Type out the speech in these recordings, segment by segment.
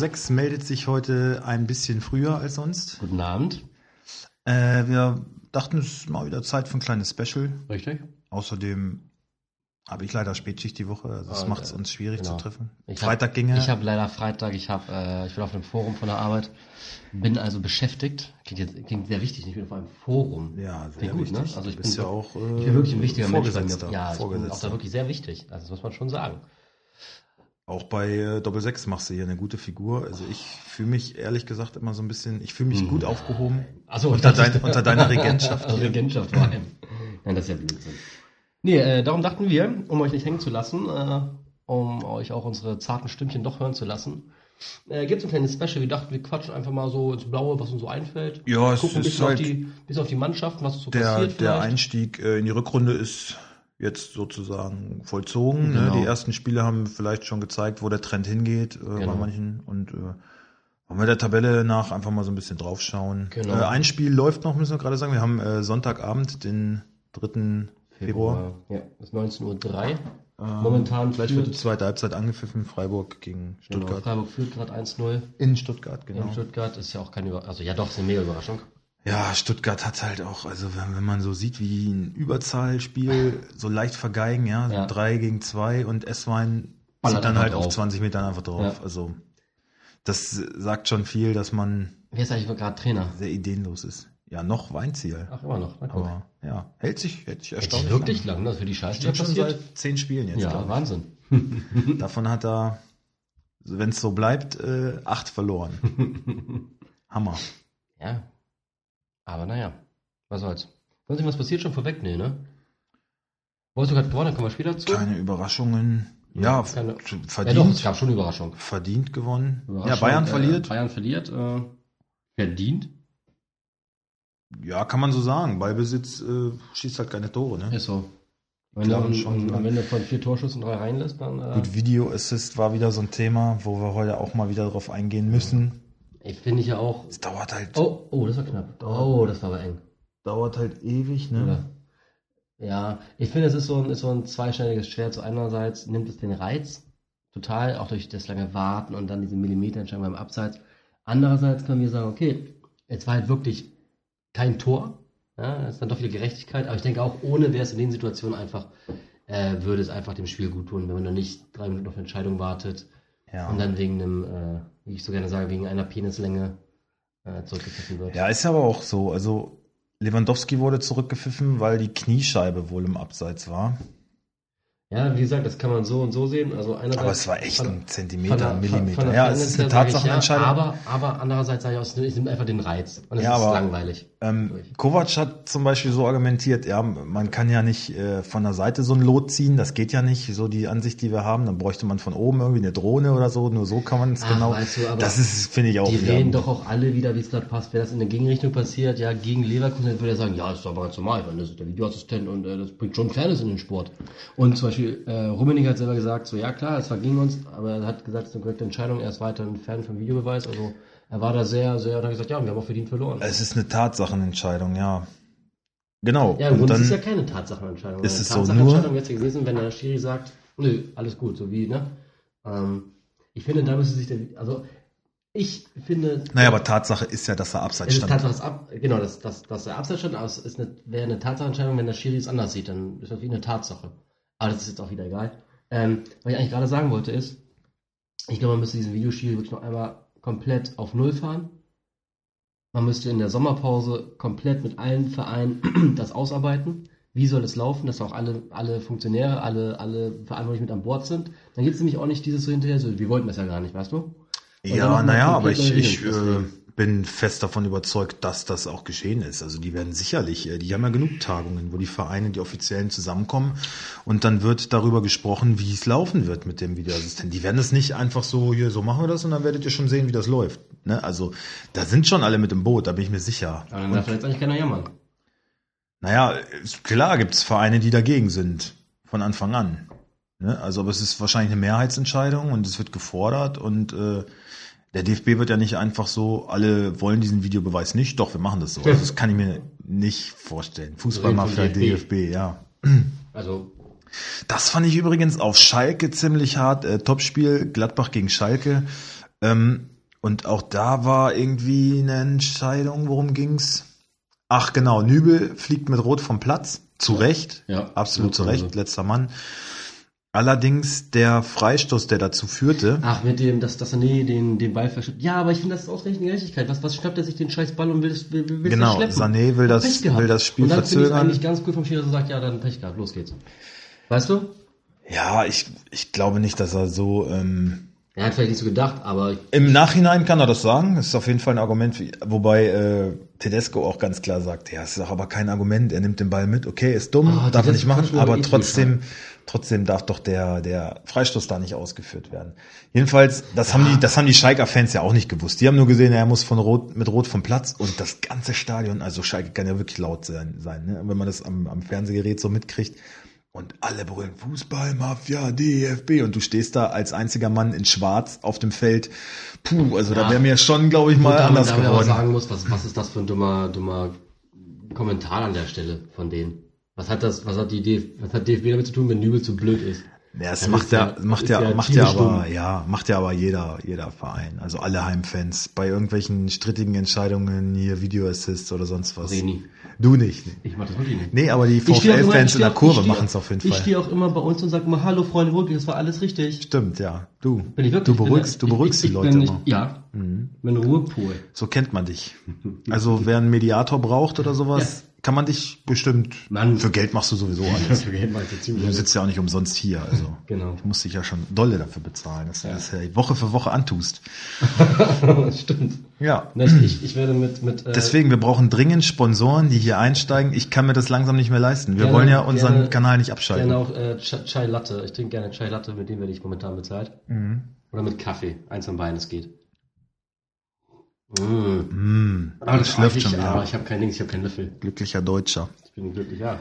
6 meldet sich heute ein bisschen früher als sonst. Guten Abend. Äh, wir dachten, es ist mal wieder Zeit für ein kleines Special. Richtig? Außerdem habe ich leider Spätschicht die Woche, also das Ah, macht es ja. uns schwierig Genau. zu treffen. Ich Freitag hab, ginge. Ich habe leider Freitag, ich habe, äh, ich bin auf einem Forum von der Arbeit, bin also beschäftigt. Klingt, jetzt, klingt sehr wichtig, ich bin auf einem Forum. ja, sehr Klingt gut, ne? Also ich bin, ja auch äh, ich bin wirklich ein wichtiger Mensch bei mir. Vorgesetzter. Ja, ich bin auch da wirklich sehr wichtig. Also das muss man schon sagen. Auch bei äh, Doppel 6 machst du hier eine gute Figur. Also ich fühle mich ehrlich gesagt immer so ein bisschen, ich fühle mich gut aufgehoben Also unter, dein, unter deiner Regentschaft. Regentschaft vor allem. Nein, das ist ja Blödsinn. Nee, äh, darum dachten wir, um euch nicht hängen zu lassen, äh, um euch auch unsere zarten Stimmchen doch hören zu lassen, äh, gibt es ein kleines Special. Wir dachten, wir quatschen einfach mal so ins Blaue, was uns so einfällt. Ja, es Gucken ein ist bisschen, halt auf die, bisschen auf die Mannschaften, was so der, passiert der vielleicht. Einstieg äh, in die Rückrunde ist jetzt sozusagen vollzogen. Ne? Genau. Die ersten Spiele haben vielleicht schon gezeigt, wo der Trend hingeht äh, Genau. bei manchen. Und äh, wollen wir der Tabelle nach einfach mal so ein bisschen draufschauen. Genau. Äh, ein Spiel läuft noch, müssen wir gerade sagen. Wir haben äh, Sonntagabend, den 3. Februar. Ja, ist 19.03 Uhr. Ähm, Momentan Gleich wird die zweite Halbzeit angepfiffen. Freiburg gegen genau, Stuttgart. Freiburg führt gerade 1-0 In Stuttgart, genau. in Stuttgart. Ist ja auch keine Überraschung. Also ja doch, ist eine mega Überraschung. Ja, Stuttgart hat halt auch, also wenn, wenn man so sieht, wie ein Überzahlspiel so leicht vergeigen, ja, so Ja. drei gegen zwei und Ballert zieht dann halt auf drauf. 20 Metern einfach drauf. Ja. Also das sagt schon viel, dass man Wer ist eigentlich gerade Trainer? sehr ideenlos ist. Ja, noch Weinziel. Ach, immer noch. Aber ja, hält sich, hält sich erstaunlich wirklich lang, ne? Für die Scheiße, die Steht schon passiert. seit zehn Spielen jetzt. Ja, Wahnsinn. Davon hat er, wenn es so bleibt, äh, acht verloren. Hammer. Ja. Aber naja, was soll's. Sonst was passiert schon vorweg? Nee, ne? Wolfsburg hat gewonnen, dann kommen wir später zu. Keine Überraschungen. Ja, Keine- f- Ja doch, es verdient, gab schon Überraschung. verdient gewonnen. Überraschung ja, Bayern äh, verliert. Bayern verliert. Äh, verdient. Ja, kann man so sagen. Ballbesitz äh, schießt halt keine Tore, ne? Ist so. Wenn du am Ende von vier Torschüssen drei reinlässt, dann. Äh, Gut, Video Assist war wieder so ein Thema, wo wir heute auch mal wieder drauf eingehen müssen. Ich finde ich ja auch. Es dauert halt, Oh, oh, das war knapp. Oh, das war aber eng. dauert halt ewig, ne? Oder? Ja, ich finde, es ist so ein, ist so ein zweischneidiges Schwert. So einerseits nimmt es den Reiz total, auch durch das lange Warten und dann diese Millimeterentscheidung beim Abseits. Andererseits können wir sagen, okay, jetzt war halt wirklich kein Tor. Ja, das ist dann doch wieder Gerechtigkeit. Aber ich denke auch, ohne wäre es in den Situationen einfach, äh, würde es einfach dem Spiel gut tun, wenn man dann nicht drei Minuten auf eine Entscheidung wartet Ja. und dann wegen einem, äh, wie ich so gerne sage, wegen einer Penislänge äh, zurückgepfiffen wird. ja, ist aber auch so. Also Lewandowski wurde zurückgepfiffen, weil die Kniescheibe wohl im Abseits war. Ja, wie gesagt, das kann man so und so sehen. Also einerseits Aber es war echt von- ein Zentimeter, ein von der- von- Millimeter. von der ja, es ist eine ich Tatsachenentscheidung. Ja, aber, aber andererseits sage ich auch, es nimmt einfach den Reiz. Und es Ja, ist aber- langweilig. Ähm. Kovac hat zum Beispiel so argumentiert, ja, man kann ja nicht äh, von der Seite so ein Lot ziehen, das geht ja nicht, so die Ansicht, die wir haben, dann bräuchte man von oben irgendwie eine Drohne oder so, nur so kann man es genau. weißt du, aber das ist, finde ich auch Die reden doch auch alle wieder, wie es gerade passt. Wenn das in der Gegenrichtung passiert, ja, gegen Leverkusen, dann würde er sagen, ja, das ist aber ganz normal, weil das ist der Videoassistent und äh, das bringt schon Fairness in den Sport. Und zum Beispiel, äh, Rummenigge hat selber gesagt, so, ja klar, es war gegen uns, aber er hat gesagt, es ist eine korrekte Entscheidung, er ist weiter ein Fan vom Videobeweis, also er war da sehr, sehr, und hat gesagt, ja, wir haben auch verdient verloren. Es ist eine Tatsachenentscheidung, ja. Genau. Ja, im und Grunde dann, ist es ja keine Tatsachenentscheidung. ist Eine es so, Tatsachenentscheidung wäre es ja gewesen, wenn der Schiri sagt, nö, alles gut, so wie, ne? Ähm, ich finde, da müsste sich der, also, ich finde, naja, aber Tatsache ist ja, dass er abseits ist stand. Tatsache, dass ab, genau, dass, dass, dass der Abseits stand, aber es ist eine, wäre eine Tatsachenentscheidung, wenn der Schiri es anders sieht, dann ist das wie eine Tatsache. Aber das ist jetzt auch wieder egal. Ähm, was ich eigentlich gerade sagen wollte ist, ich glaube, man müsste diesen Videoschiri wirklich noch einmal komplett auf Null fahren. Man müsste in der Sommerpause komplett mit allen Vereinen das ausarbeiten. Wie soll es laufen, dass auch alle, alle Funktionäre, alle, alle Verantwortlichen mit an Bord sind. Dann gibt es nämlich auch nicht dieses so hinterher, so, wir wollten das ja gar nicht, weißt du? Und Ja, naja, aber ich, ich äh. Bin fest davon überzeugt, dass das auch geschehen ist. Also die werden sicherlich, äh, die haben ja genug Tagungen, wo die Vereine, die Offiziellen zusammenkommen und dann wird darüber gesprochen, wie es laufen wird mit dem Videoassistenten. Die werden es nicht einfach so, hier, so machen wir das und dann werdet ihr schon sehen, wie das läuft. Ne? Also da sind schon alle mit im Boot, da bin ich mir sicher. Aber dann darf jetzt eigentlich keiner jammern. Naja, klar gibt's Vereine, die dagegen sind, von Anfang an. Ne? Also, aber es ist wahrscheinlich eine Mehrheitsentscheidung und es wird gefordert und äh, der DFB wird ja nicht einfach so, alle wollen diesen Videobeweis nicht, doch, wir machen das so. Also, das kann ich mir nicht vorstellen. Fußballmafia, vom DFB, ja. Also, Das fand ich übrigens auf Schalke ziemlich hart. Äh, Topspiel, Gladbach gegen Schalke. Ähm, Und auch da war irgendwie eine Entscheidung, worum ging's? Ach genau, Nübel fliegt mit Rot vom Platz. Zu Recht. Ja. Absolut zu Ja, Recht, also. letzter Mann. Allerdings der Freistoß, der dazu führte, Ach, mit dem, dass, dass nee, den, den Ball verschleppt. Ja, aber ich finde, das ist ausreichend Gerechtigkeit. Was, was schnappt er sich den scheiß Ball und will, das- will, will Genau, das? Sané will das- will das Spiel und dann verzögern. eigentlich ganz cool vom Schiri, dass er sagt, ja, dann Pech gehabt, los geht's. Weißt du? ja, ich, ich glaube nicht, dass er so, ähm, Er hat vielleicht nicht so gedacht, aber Im Nachhinein kann er das sagen. Das ist auf jeden Fall ein Argument. Für, wobei äh, Tedesco auch ganz klar sagt, ja, es ist auch aber kein Argument. Er nimmt den Ball mit. Okay, ist dumm, Ah, darf er nicht machen. aber eh trotzdem, trotzdem darf doch der der Freistoß da nicht ausgeführt werden. Jedenfalls, das haben die, das haben die Schalker-Fans ja auch nicht gewusst. Die haben nur gesehen, er muss von Rot mit Rot vom Platz und das ganze Stadion. Also Schalke kann ja wirklich laut sein, sein ne? wenn man das am, am Fernsehgerät so mitkriegt. Und alle brüllen Fußball, Mafia, DFB. Und du stehst da als einziger Mann in Schwarz auf dem Feld. Puh, also da Ja. wäre mir schon, glaube ich, mal da, anders da man aber geworden. sagen muss, was, was ist das für ein dummer, dummer Kommentar an der Stelle von denen? Was hat das, was hat die DF, was hat DFB damit zu tun, wenn Nübel zu blöd ist? Ja, es Das macht ja, ja- macht ja, ja macht ja aber, ja, macht ja aber jeder, jeder Verein. Also alle Heimfans. Bei irgendwelchen strittigen Entscheidungen, hier Videoassists oder sonst was. Ich nie. Du nicht. Nee. Ich mach das wirklich nicht. nee, aber die Ich ich VfL-Fans in der ich Kurve machen es auf jeden Ich Fall. stehe auch immer bei uns und sage immer, hallo Freunde, wirklich, das war alles richtig. Stimmt, ja. Du. Bin ich wirklich, du ich bin beruhigst, da- du beruhigst ich, die ich, Leute bin, immer. Ich, ja, Mhm. bin Ruhepol. So kennt man dich. Also wer einen Mediator braucht oder sowas, kann man dich bestimmt. Mann. Für Geld machst du sowieso alles. für Geld meinst du ziemlich Du sitzt ja auch nicht umsonst hier. Also Genau. ich muss dich ja schon dolle dafür bezahlen, dass du das ja Woche für Woche antust. Stimmt. Ja. Ich, ich, werde mit, mit äh, Deswegen, wir brauchen dringend Sponsoren, die hier einsteigen. Ich kann mir das langsam nicht mehr leisten. Wir Gerne- wollen ja unseren gerne- Kanal nicht abschalten. gerne auch äh, Ch- Chai Latte. Ich trinke gerne Chai Latte, mit dem werde ich momentan bezahlt. Mhm. Oder mit Kaffee. Eins von beiden, das geht. Mm. Mm, Aber das schlürft schon Aber wieder. ich habe kein Dings, ich habe keinen Löffel. Glücklicher Deutscher. Ich bin glücklich, ja.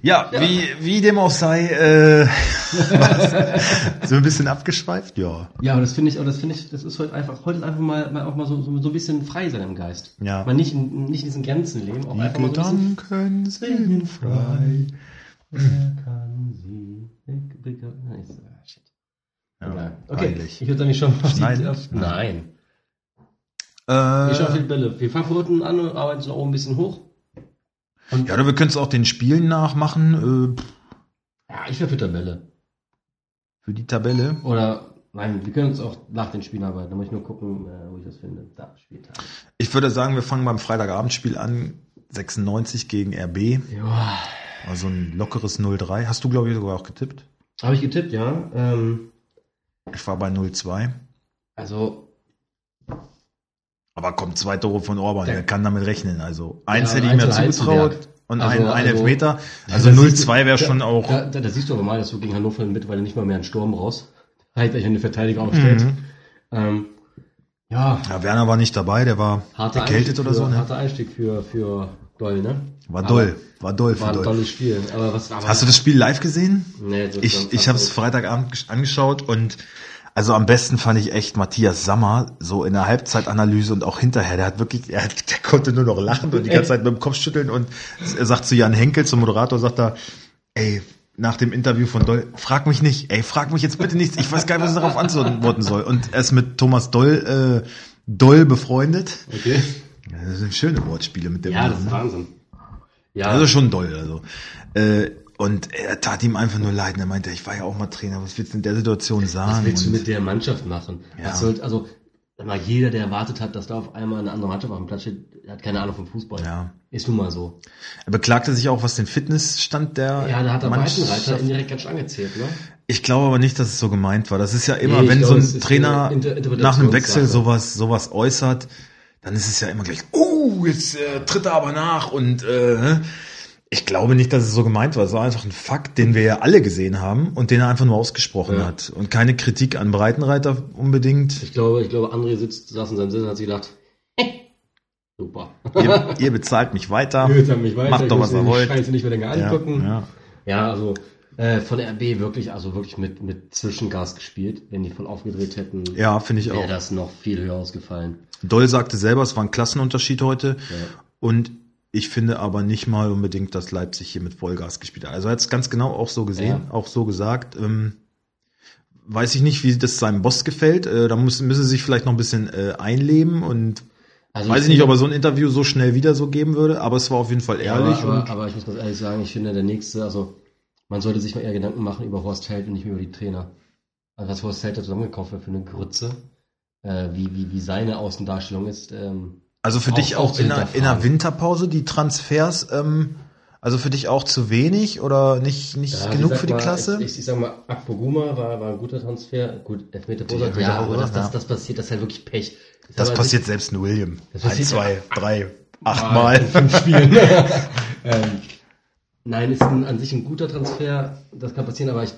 Ja, Wie, wie dem auch sei, äh, so ein bisschen abgeschweift, ja. Ja, aber das finde ich, aber das finde ich, das ist heute einfach, heute ist einfach mal, mal auch mal so, so, so ein bisschen frei sein im Geist. Ja. Mal nicht in, nicht in diesen Grenzen leben, auch Die einfach mal so ein bisschen Gedanken sind frei. Wer kann sie weg- Nein, ah, shit. Ja, Egal. Okay, peinlich. ich würde sagen, ich schon auf, Nein. Äh, Ich auf die Bälle. Wir fangen von unten an und arbeiten oben ein bisschen hoch. Und ja, oder wir können es auch den Spielen nachmachen, äh, ja, ich wäre für Tabelle. für die Tabelle. Oder, nein, wir können uns auch nach den Spielen arbeiten. Da muss ich nur gucken, äh, wo ich das finde. Da, Spieltag. Ich würde sagen, wir fangen beim Freitagabendspiel an. 96 gegen RB. Ja. Also ein lockeres 0-3. Hast du, glaube ich, sogar auch getippt? Habe ich getippt, ja. Ähm, Ich war bei 0-2. also, Aber kommt zwei Tore von Orban, Der- der kann damit rechnen. Also eins Ja, hätte ich mir eins zugetraut und Also- ein, ein also- Elfmeter. Also Da 0-2 wäre schon auch. Da, da, da siehst du aber mal, dass du gegen Hannover Mittlerweile nicht mal mehr einen Sturm raus. Halt, welcher eine Verteidiger aufstellt. Mhm. Ähm, ja, Ja, Werner war nicht dabei, der war harter erkältet Einstieg oder für, so. Ne? Harter Einstieg für, für Doll, ne? War Aber doll, war doll für War ein doll. tolles Spiel. Aber was, aber, Hast du das Spiel live gesehen? Nee, Ich, ich habe es Freitagabend gesch- angeschaut und also am besten fand ich echt Matthias Sammer, so in der Halbzeitanalyse und auch hinterher, der hat wirklich, er hat, der konnte nur noch lachen und die ganze Zeit mit dem Kopf schütteln und er sagt zu Jan Henkel, zum Moderator, sagt er, ey, nach dem Interview von Doll, frag mich nicht, ey, frag mich jetzt bitte nichts, ich weiß gar nicht, was ich darauf antworten soll. Und er ist mit Thomas Doll, äh, Doll befreundet. Okay. Ja, Das sind schöne Wortspiele mit dem Ja, das Namen, ist ne? Wahnsinn. Ja, Also schon doll, also. Äh, und er tat ihm einfach nur leid. Und er meinte, ich war ja auch mal Trainer, was willst du in der Situation sagen? was willst du mit der Mannschaft machen? Ja. Soll, also, mal jeder, der erwartet hat, dass da auf einmal eine andere Mannschaft auf dem Platz steht, hat keine Ahnung vom Fußball. Ja. Ist nun mal so. er beklagte sich auch, was den Fitnessstand der Ja, da hat der Mannschaft- indirekt ganz schön angezählt, ne? Ich glaube aber nicht, dass es so gemeint war. Das ist ja immer, Nee, wenn glaube, so ein Trainer Inter- nach einem Wechsel sowas, sowas äußert, dann ist es ja immer gleich, oh, jetzt äh, tritt er aber nach und äh, ich glaube nicht, dass es so gemeint war. Es war einfach ein Fakt, den wir ja alle gesehen haben und den er einfach nur ausgesprochen Ja. hat. Und keine Kritik an Breitenreiter unbedingt. Ich glaube, ich glaube, André sitzt, saß in seinem Sitz und hat sich gedacht, super. ihr, ihr bezahlt mich weiter. Er mich weiter, Macht ich doch, was ihr wollt. Scheiße nicht mehr länger Ja, angucken. ja. Ja, also äh, von RB wirklich, also wirklich mit, mit Zwischengas gespielt. Wenn die voll aufgedreht hätten, ja finde ich wäre auch. das noch viel höher ausgefallen. Doll sagte selber, es war ein Klassenunterschied heute. Und ich finde aber nicht mal unbedingt, dass Leipzig hier mit Vollgas gespielt hat. Also er hat es ganz genau auch so gesehen, Ja. auch so gesagt. Ähm, weiß ich nicht, wie das seinem Boss gefällt. Äh, da muss, müsse sich vielleicht noch ein bisschen äh, einleben und Also weiß ich nicht, ob er so ein Interview so schnell wieder so geben würde, aber es war auf jeden Fall Ja, ehrlich. aber, und aber, aber ich muss ganz ehrlich sagen, ich finde, der nächste, also man sollte sich mal eher Gedanken machen über Horst Held und nicht mehr über die Trainer. Also was Horst Held da zusammengekauft hat für eine Grütze, äh, wie, wie, wie seine Außendarstellung ist. Ähm, Also für Auch- dich auch in hinterfragen. Winterpause die Transfers, ähm, also für dich auch zu wenig oder nicht, nicht ja, genug für die mal, Klasse? Ich, ich, sag mal, Akpoguma war, war ein guter Transfer. Gut, Elfmeter Die Pose, Elfmeter ja, aber Pose, das, das, ja. passiert, das ist halt wirklich Pech. Ich das passiert selbst in William. Passiert- zwei, drei, Mal achtmal. in fünf Spielen. ähm, nein, ist ein, an sich ein guter Transfer. Das kann passieren, aber ich,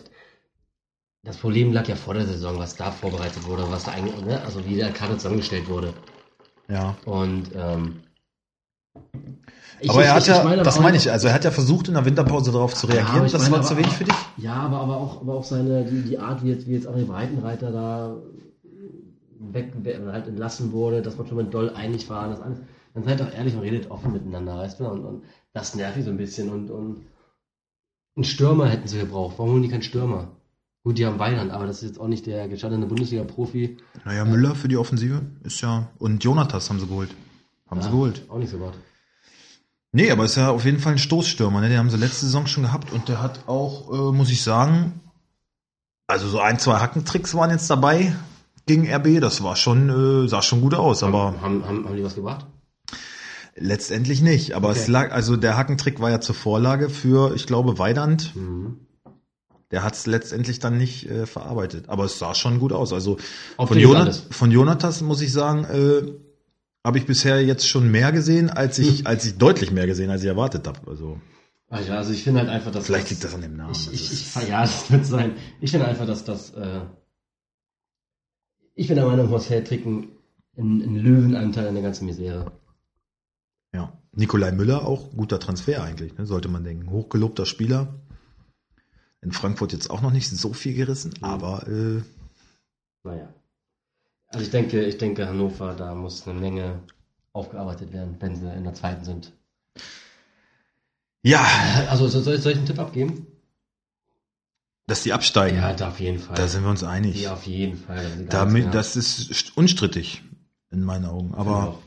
das Problem lag ja vor der Saison, was da vorbereitet wurde, was da eigentlich, ne? also wie der Kader zusammengestellt wurde. Ja. Und ähm, ich- aber er hat ich- ja, ich meine das meine ich, also er hat ja versucht in der Winterpause darauf zu Ja, reagieren. ich das meine war aber zu wenig für dich? Ja, aber, aber auch, aber auch seine, die, die Art, wie jetzt, wie jetzt André Breitenreiter da weg, halt entlassen wurde, dass man schon mit Doll einig war, das alles. Dann seid doch ehrlich und redet offen miteinander, weißt du? Und, und das nervt mich so ein bisschen. Und, und einen Stürmer hätten sie gebraucht. Warum holen die keinen Stürmer? Gut, die haben Weiland, aber das ist jetzt auch nicht der gestandene Bundesliga-Profi. Naja, Müller für die Offensive ist ja, und Jonathas haben sie geholt. Haben sie Ja, geholt. Auch nicht so gut. Nee, aber ist ja auf jeden Fall ein Stoßstürmer, ne? Den haben sie letzte Saison schon gehabt und der hat auch, äh, muss ich sagen, also so ein, zwei Hackentricks waren jetzt dabei gegen RB. Das war schon, äh, sah schon gut aus, aber haben, haben, haben die was gebracht? letztendlich nicht. Aber es Okay. lag, also der Hackentrick war ja zur Vorlage für, ich glaube, Weidand. Mhm. Der hat es letztendlich dann nicht äh, verarbeitet. Aber es sah schon gut aus. Also Auf von, alles. von Jonathas muss ich sagen, äh, habe ich bisher jetzt schon mehr gesehen, als ich, als ich deutlich mehr gesehen, als ich erwartet habe. Also Also, also ich finde halt einfach, dass vielleicht liegt das an dem Namen. Ich, Also ich, ich, ja, das wird sein. Ich finde einfach, dass das, äh, ich bin der Meinung, Horst Held trägt einen, einen Löwenanteil an der ganzen Misere. Ja. Nikolai Müller auch guter Transfer eigentlich, ne? sollte man denken. Hochgelobter Spieler. In Frankfurt jetzt auch noch nicht so viel gerissen, Mhm. aber äh, Naja. Also ich denke, ich denke, Hannover, da muss eine Menge aufgearbeitet werden, wenn sie in der zweiten sind. ja, Also soll, soll ich einen Tipp abgeben? dass die absteigen, Ja, da auf jeden Fall. da sind wir uns einig. ja, auf jeden Fall. Damit, das ist st- unstrittig in meinen Augen. Aber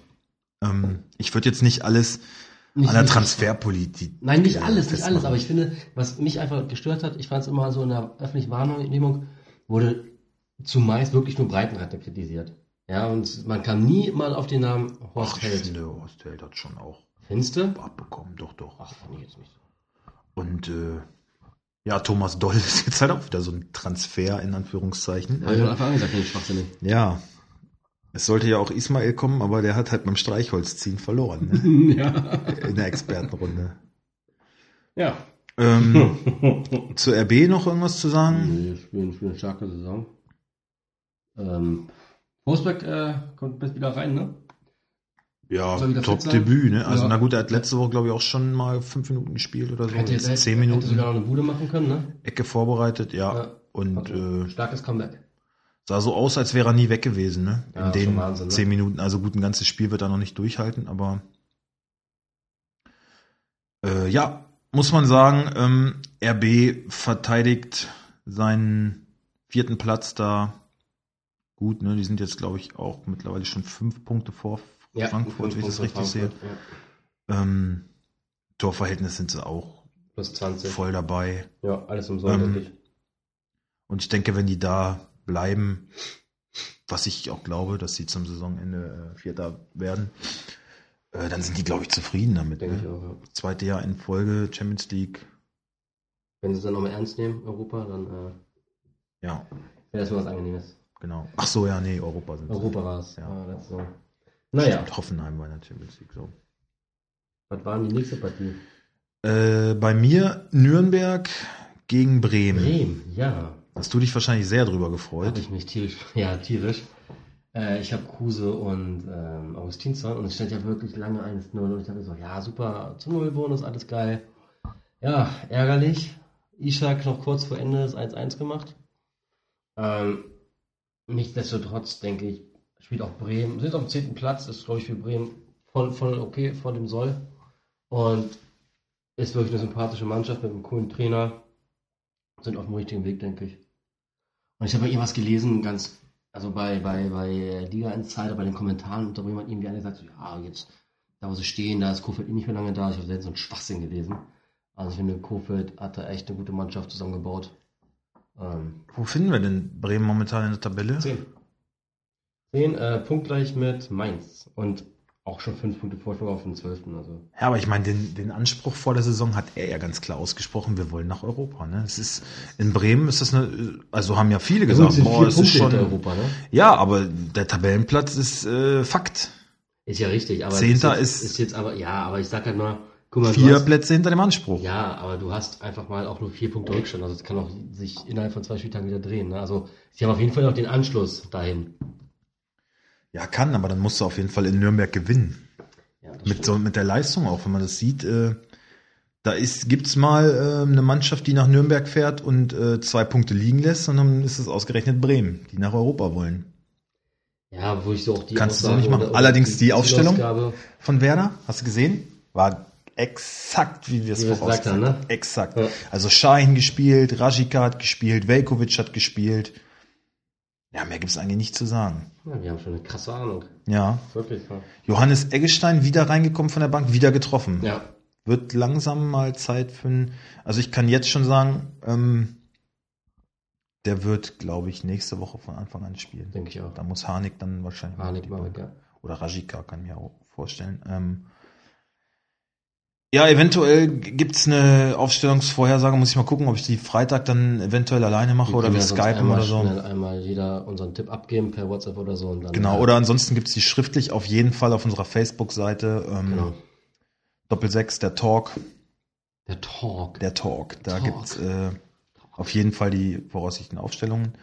ich auch. ähm, ich würde jetzt nicht alles Nicht- an der Transferpolitik. Nein, nicht alles, nicht alles, aber ich finde, was mich einfach gestört hat, ich fand es immer so in der öffentlichen Wahrnehmung, wurde zumeist wirklich nur Breitenreiter kritisiert. Ja, und man kam nie mal auf den Namen Horst Ach, ich Held. finde, Horst Held hat schon auch Findest du? abbekommen, doch, doch. Ach, fand ich jetzt nicht so. Und äh, ja, Thomas Doll ist jetzt halt auch wieder so ein Transfer in Anführungszeichen. Habe ich von Anfang an gesagt, finde ich schwachsinnig. Ja. Es sollte ja auch Ismail kommen, aber der hat halt beim Streichholzziehen verloren, ne? ja. in der Expertenrunde. Ja. Ähm, zu RB noch irgendwas zu sagen? Wir spielen, spielen eine starke Saison. Ähm, Forsberg äh, kommt best wieder rein, ne? Ja? Top-Debüt, ne? Also Ja. na gut, er hat letzte Woche, glaube ich, auch schon mal fünf Minuten gespielt oder so. Hätte, Jetzt hätte, zehn hätte Minuten. sogar noch eine Bude machen können, ne? Ecke vorbereitet, ja. Ja. Und Also, äh, starkes Comeback. Sah so aus, als wäre er nie weg gewesen, ne? Ja, In den Wahnsinn, ne? zehn Minuten. Also gut, ein ganzes Spiel wird er noch nicht durchhalten, aber äh, ja, muss man sagen, ähm, RB verteidigt seinen vierten Platz da gut, ne? Die sind jetzt, glaube ich, auch mittlerweile schon fünf Punkte vor Frankfurt, wenn ich das richtig sehe. Ja. Ähm, Torverhältnis sind sie auch Plus 20. voll dabei. Ja, alles Soll, Ähm. Und ich denke, wenn die da bleiben, was ich auch glaube, dass sie zum Saisonende äh, Vierter werden, äh, dann sind die, glaube ich, zufrieden damit. Denke ich Ne? auch, ja. Zweite Jahr in Folge Champions League. Wenn sie es dann nochmal ernst nehmen, Europa, dann äh, Ja, wäre das mal was Angenehmes. genau. Ach so, ja, nee, Europa sind. Europa war es. Ja. Letzte Saison. Naja, Stimmt, Hoffenheim war in der Champions League so. was war denn die nächste Partie? Äh, bei mir Nürnberg gegen Bremen. Bremen, ja. Hast du dich wahrscheinlich sehr drüber Habe gefreut. ich mich tierisch, ja, tierisch. Äh, ich habe Kruse und ähm, Augustinsson und es stand ja wirklich lange 1-0 und ich dachte so, ja, super, zum Nullbonus, alles geil. Ja, ärgerlich. Ishak noch kurz vor Ende das 1-1 gemacht. Ähm, nichtsdestotrotz denke ich, spielt auch Bremen, sind auf dem 10. Platz, ist glaube ich für Bremen voll, voll okay, voll im Soll. Und ist wirklich eine sympathische Mannschaft mit einem coolen Trainer. Sind auf dem richtigen Weg, denke ich. Und ich habe bei irgendwas gelesen, ganz, also bei, bei, bei Liga Insider, bei den Kommentaren, und da wo jemand irgendwie einer sagt, so, ja, jetzt, da wo sie stehen, da ist Kofeld eh nicht mehr lange da. Ich habe selbst so ein Schwachsinn gelesen. Also ich finde, Kofeld hat da echt eine gute Mannschaft zusammengebaut. Ähm, Wo finden wir denn Bremen momentan in der Tabelle? Zehn. Zehn, äh, punktgleich mit Mainz. Und auch schon fünf Punkte Vorsprung auf den Zwölften. Also. Ja, aber ich meine, den, den Anspruch vor der Saison hat er ja ganz klar ausgesprochen, wir wollen nach Europa. Ne? Es ist, in Bremen ist das eine, also haben ja viele gesagt, sind boah, das ist schon. Europa, ne? Ja, aber der Tabellenplatz ist äh, Fakt. Ist ja richtig, aber Zehnter ist, ist- jetzt, ist jetzt aber, ja, aber ich sag halt mal, guck mal, Vier hast, Plätze hinter dem Anspruch. ja, aber du hast einfach mal auch nur vier Punkte Rückstand, also es kann auch sich innerhalb von zwei Spieltagen wieder drehen, ne? Also, sie haben auf jeden Fall noch den Anschluss dahin. Ja, kann, aber dann musst du auf jeden Fall in Nürnberg gewinnen. Ja, Mit stimmt. so mit der Leistung auch, wenn man das sieht. Äh, da ist gibt's mal äh, eine Mannschaft, die nach Nürnberg fährt und äh, zwei Punkte liegen lässt, und dann ist es ausgerechnet Bremen, die nach Europa wollen. Ja, wo ich so auch die Kannst du so Aussage nicht machen. Allerdings die Aufstellung- Zielausgabe- Von Werder, hast du gesehen? War exakt, wie wir es Wie wir es gesagt haben, ne? Exakt. Ja. Also Shahin gespielt, Rajika hat gespielt, Velkovic hat gespielt. Ja, mehr gibt's eigentlich nicht zu sagen. Ja, wir haben schon eine krasse Ahnung. Ja. Wirklich, ja. Johannes Eggestein wieder reingekommen von der Bank, wieder getroffen. Ja, Wird langsam mal Zeit für ein, also ich kann jetzt schon sagen, ähm, der wird, glaube ich, nächste Woche von Anfang an spielen. denke ich auch. Da muss Harnik dann wahrscheinlich. Harnik mal weg, ja. Oder Rajika kann ich mir auch vorstellen. Ähm, ja, eventuell gibt's eine Aufstellungsvorhersage. Muss ich mal gucken, ob ich die Freitag dann eventuell alleine mache oder können wir ja skypen oder so. Schnell einmal jeder unseren Tipp abgeben per WhatsApp oder so und dann. Genau, äh, oder ansonsten gibt's die schriftlich auf jeden Fall auf unserer Facebook-Seite. Ähm, Genau. Doppel sechs, der Talk. Der Talk. Der Talk. Da Talk. gibt's äh, auf jeden Fall die voraussichtlichen Aufstellungen.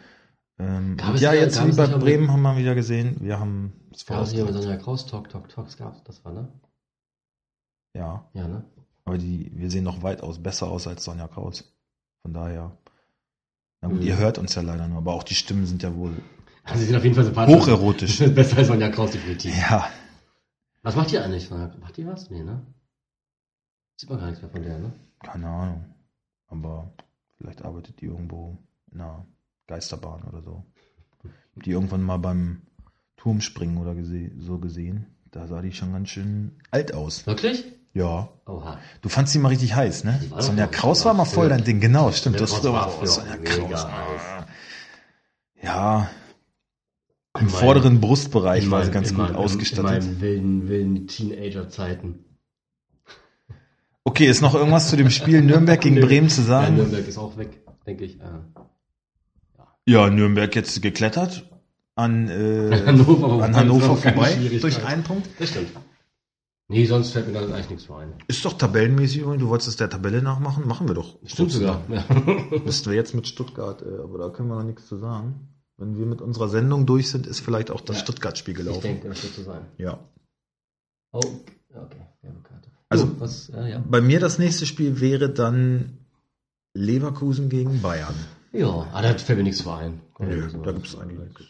Ähm, es ja, da- jetzt wie es bei Bremen haben wir wieder gesehen, wir haben es Ja, vorausgesagt. Sonja Kraus, Talk, Talk, Talks gab's. Das war, ne? Ja, Ja, ne? aber die, wir sehen noch weitaus besser aus als Sonja Kraus. Von daher. Na gut, Mhm. ihr hört uns ja leider nur, aber auch die Stimmen sind ja wohl Also, sie sind auf jeden Fall sympathisch. hocherotisch. Besser als Sonja Kraus, definitiv. ja, Was macht die eigentlich? Macht die was? Nee, ne? Sieht man gar nichts mehr von der, ne? keine Ahnung. Aber vielleicht arbeitet die irgendwo in einer Geisterbahn oder so. Ich hab die irgendwann mal beim Turmspringen oder gese so gesehen. Da sah die schon ganz schön alt aus. Wirklich? Ja. Oha. Du fandst sie mal richtig heiß, ne? Die Sonja Kraus die war mal voll dein Ding, genau, stimmt. Ja, Das war früher Sonja Kraus. Ja, im vorderen Brustbereich war sie ganz gut ausgestattet. In meinen wilden, wilden Teenager-Zeiten. Okay, ist noch irgendwas zu dem Spiel Nürnberg gegen. Bremen zu Ja, sagen? Nürnberg ist auch weg, denke ich. Äh, Ja, Nürnberg jetzt geklettert an, äh, Hannover, an Hannover auch vorbei durch einen Punkt. Das stimmt. Nee, sonst fällt mir dann eigentlich nichts mehr ein. Ist doch tabellenmäßig, übrigens. du wolltest es der Tabelle nachmachen? Machen wir doch. Stimmt sogar. Ja. Müssten wir jetzt mit Stuttgart, äh, aber da können wir noch nichts zu sagen. Wenn wir mit unserer Sendung durch sind, ist vielleicht auch das Ja. Stuttgart-Spiel Ich gelaufen. denke, das wird so sein. Ja. Oh, okay. Also- Oh, was, äh, ja. Bei mir das nächste Spiel wäre dann Leverkusen gegen Bayern. Ja, ah, da fällt mir nichts für ein. Nö, da gibt's eigentlich nichts.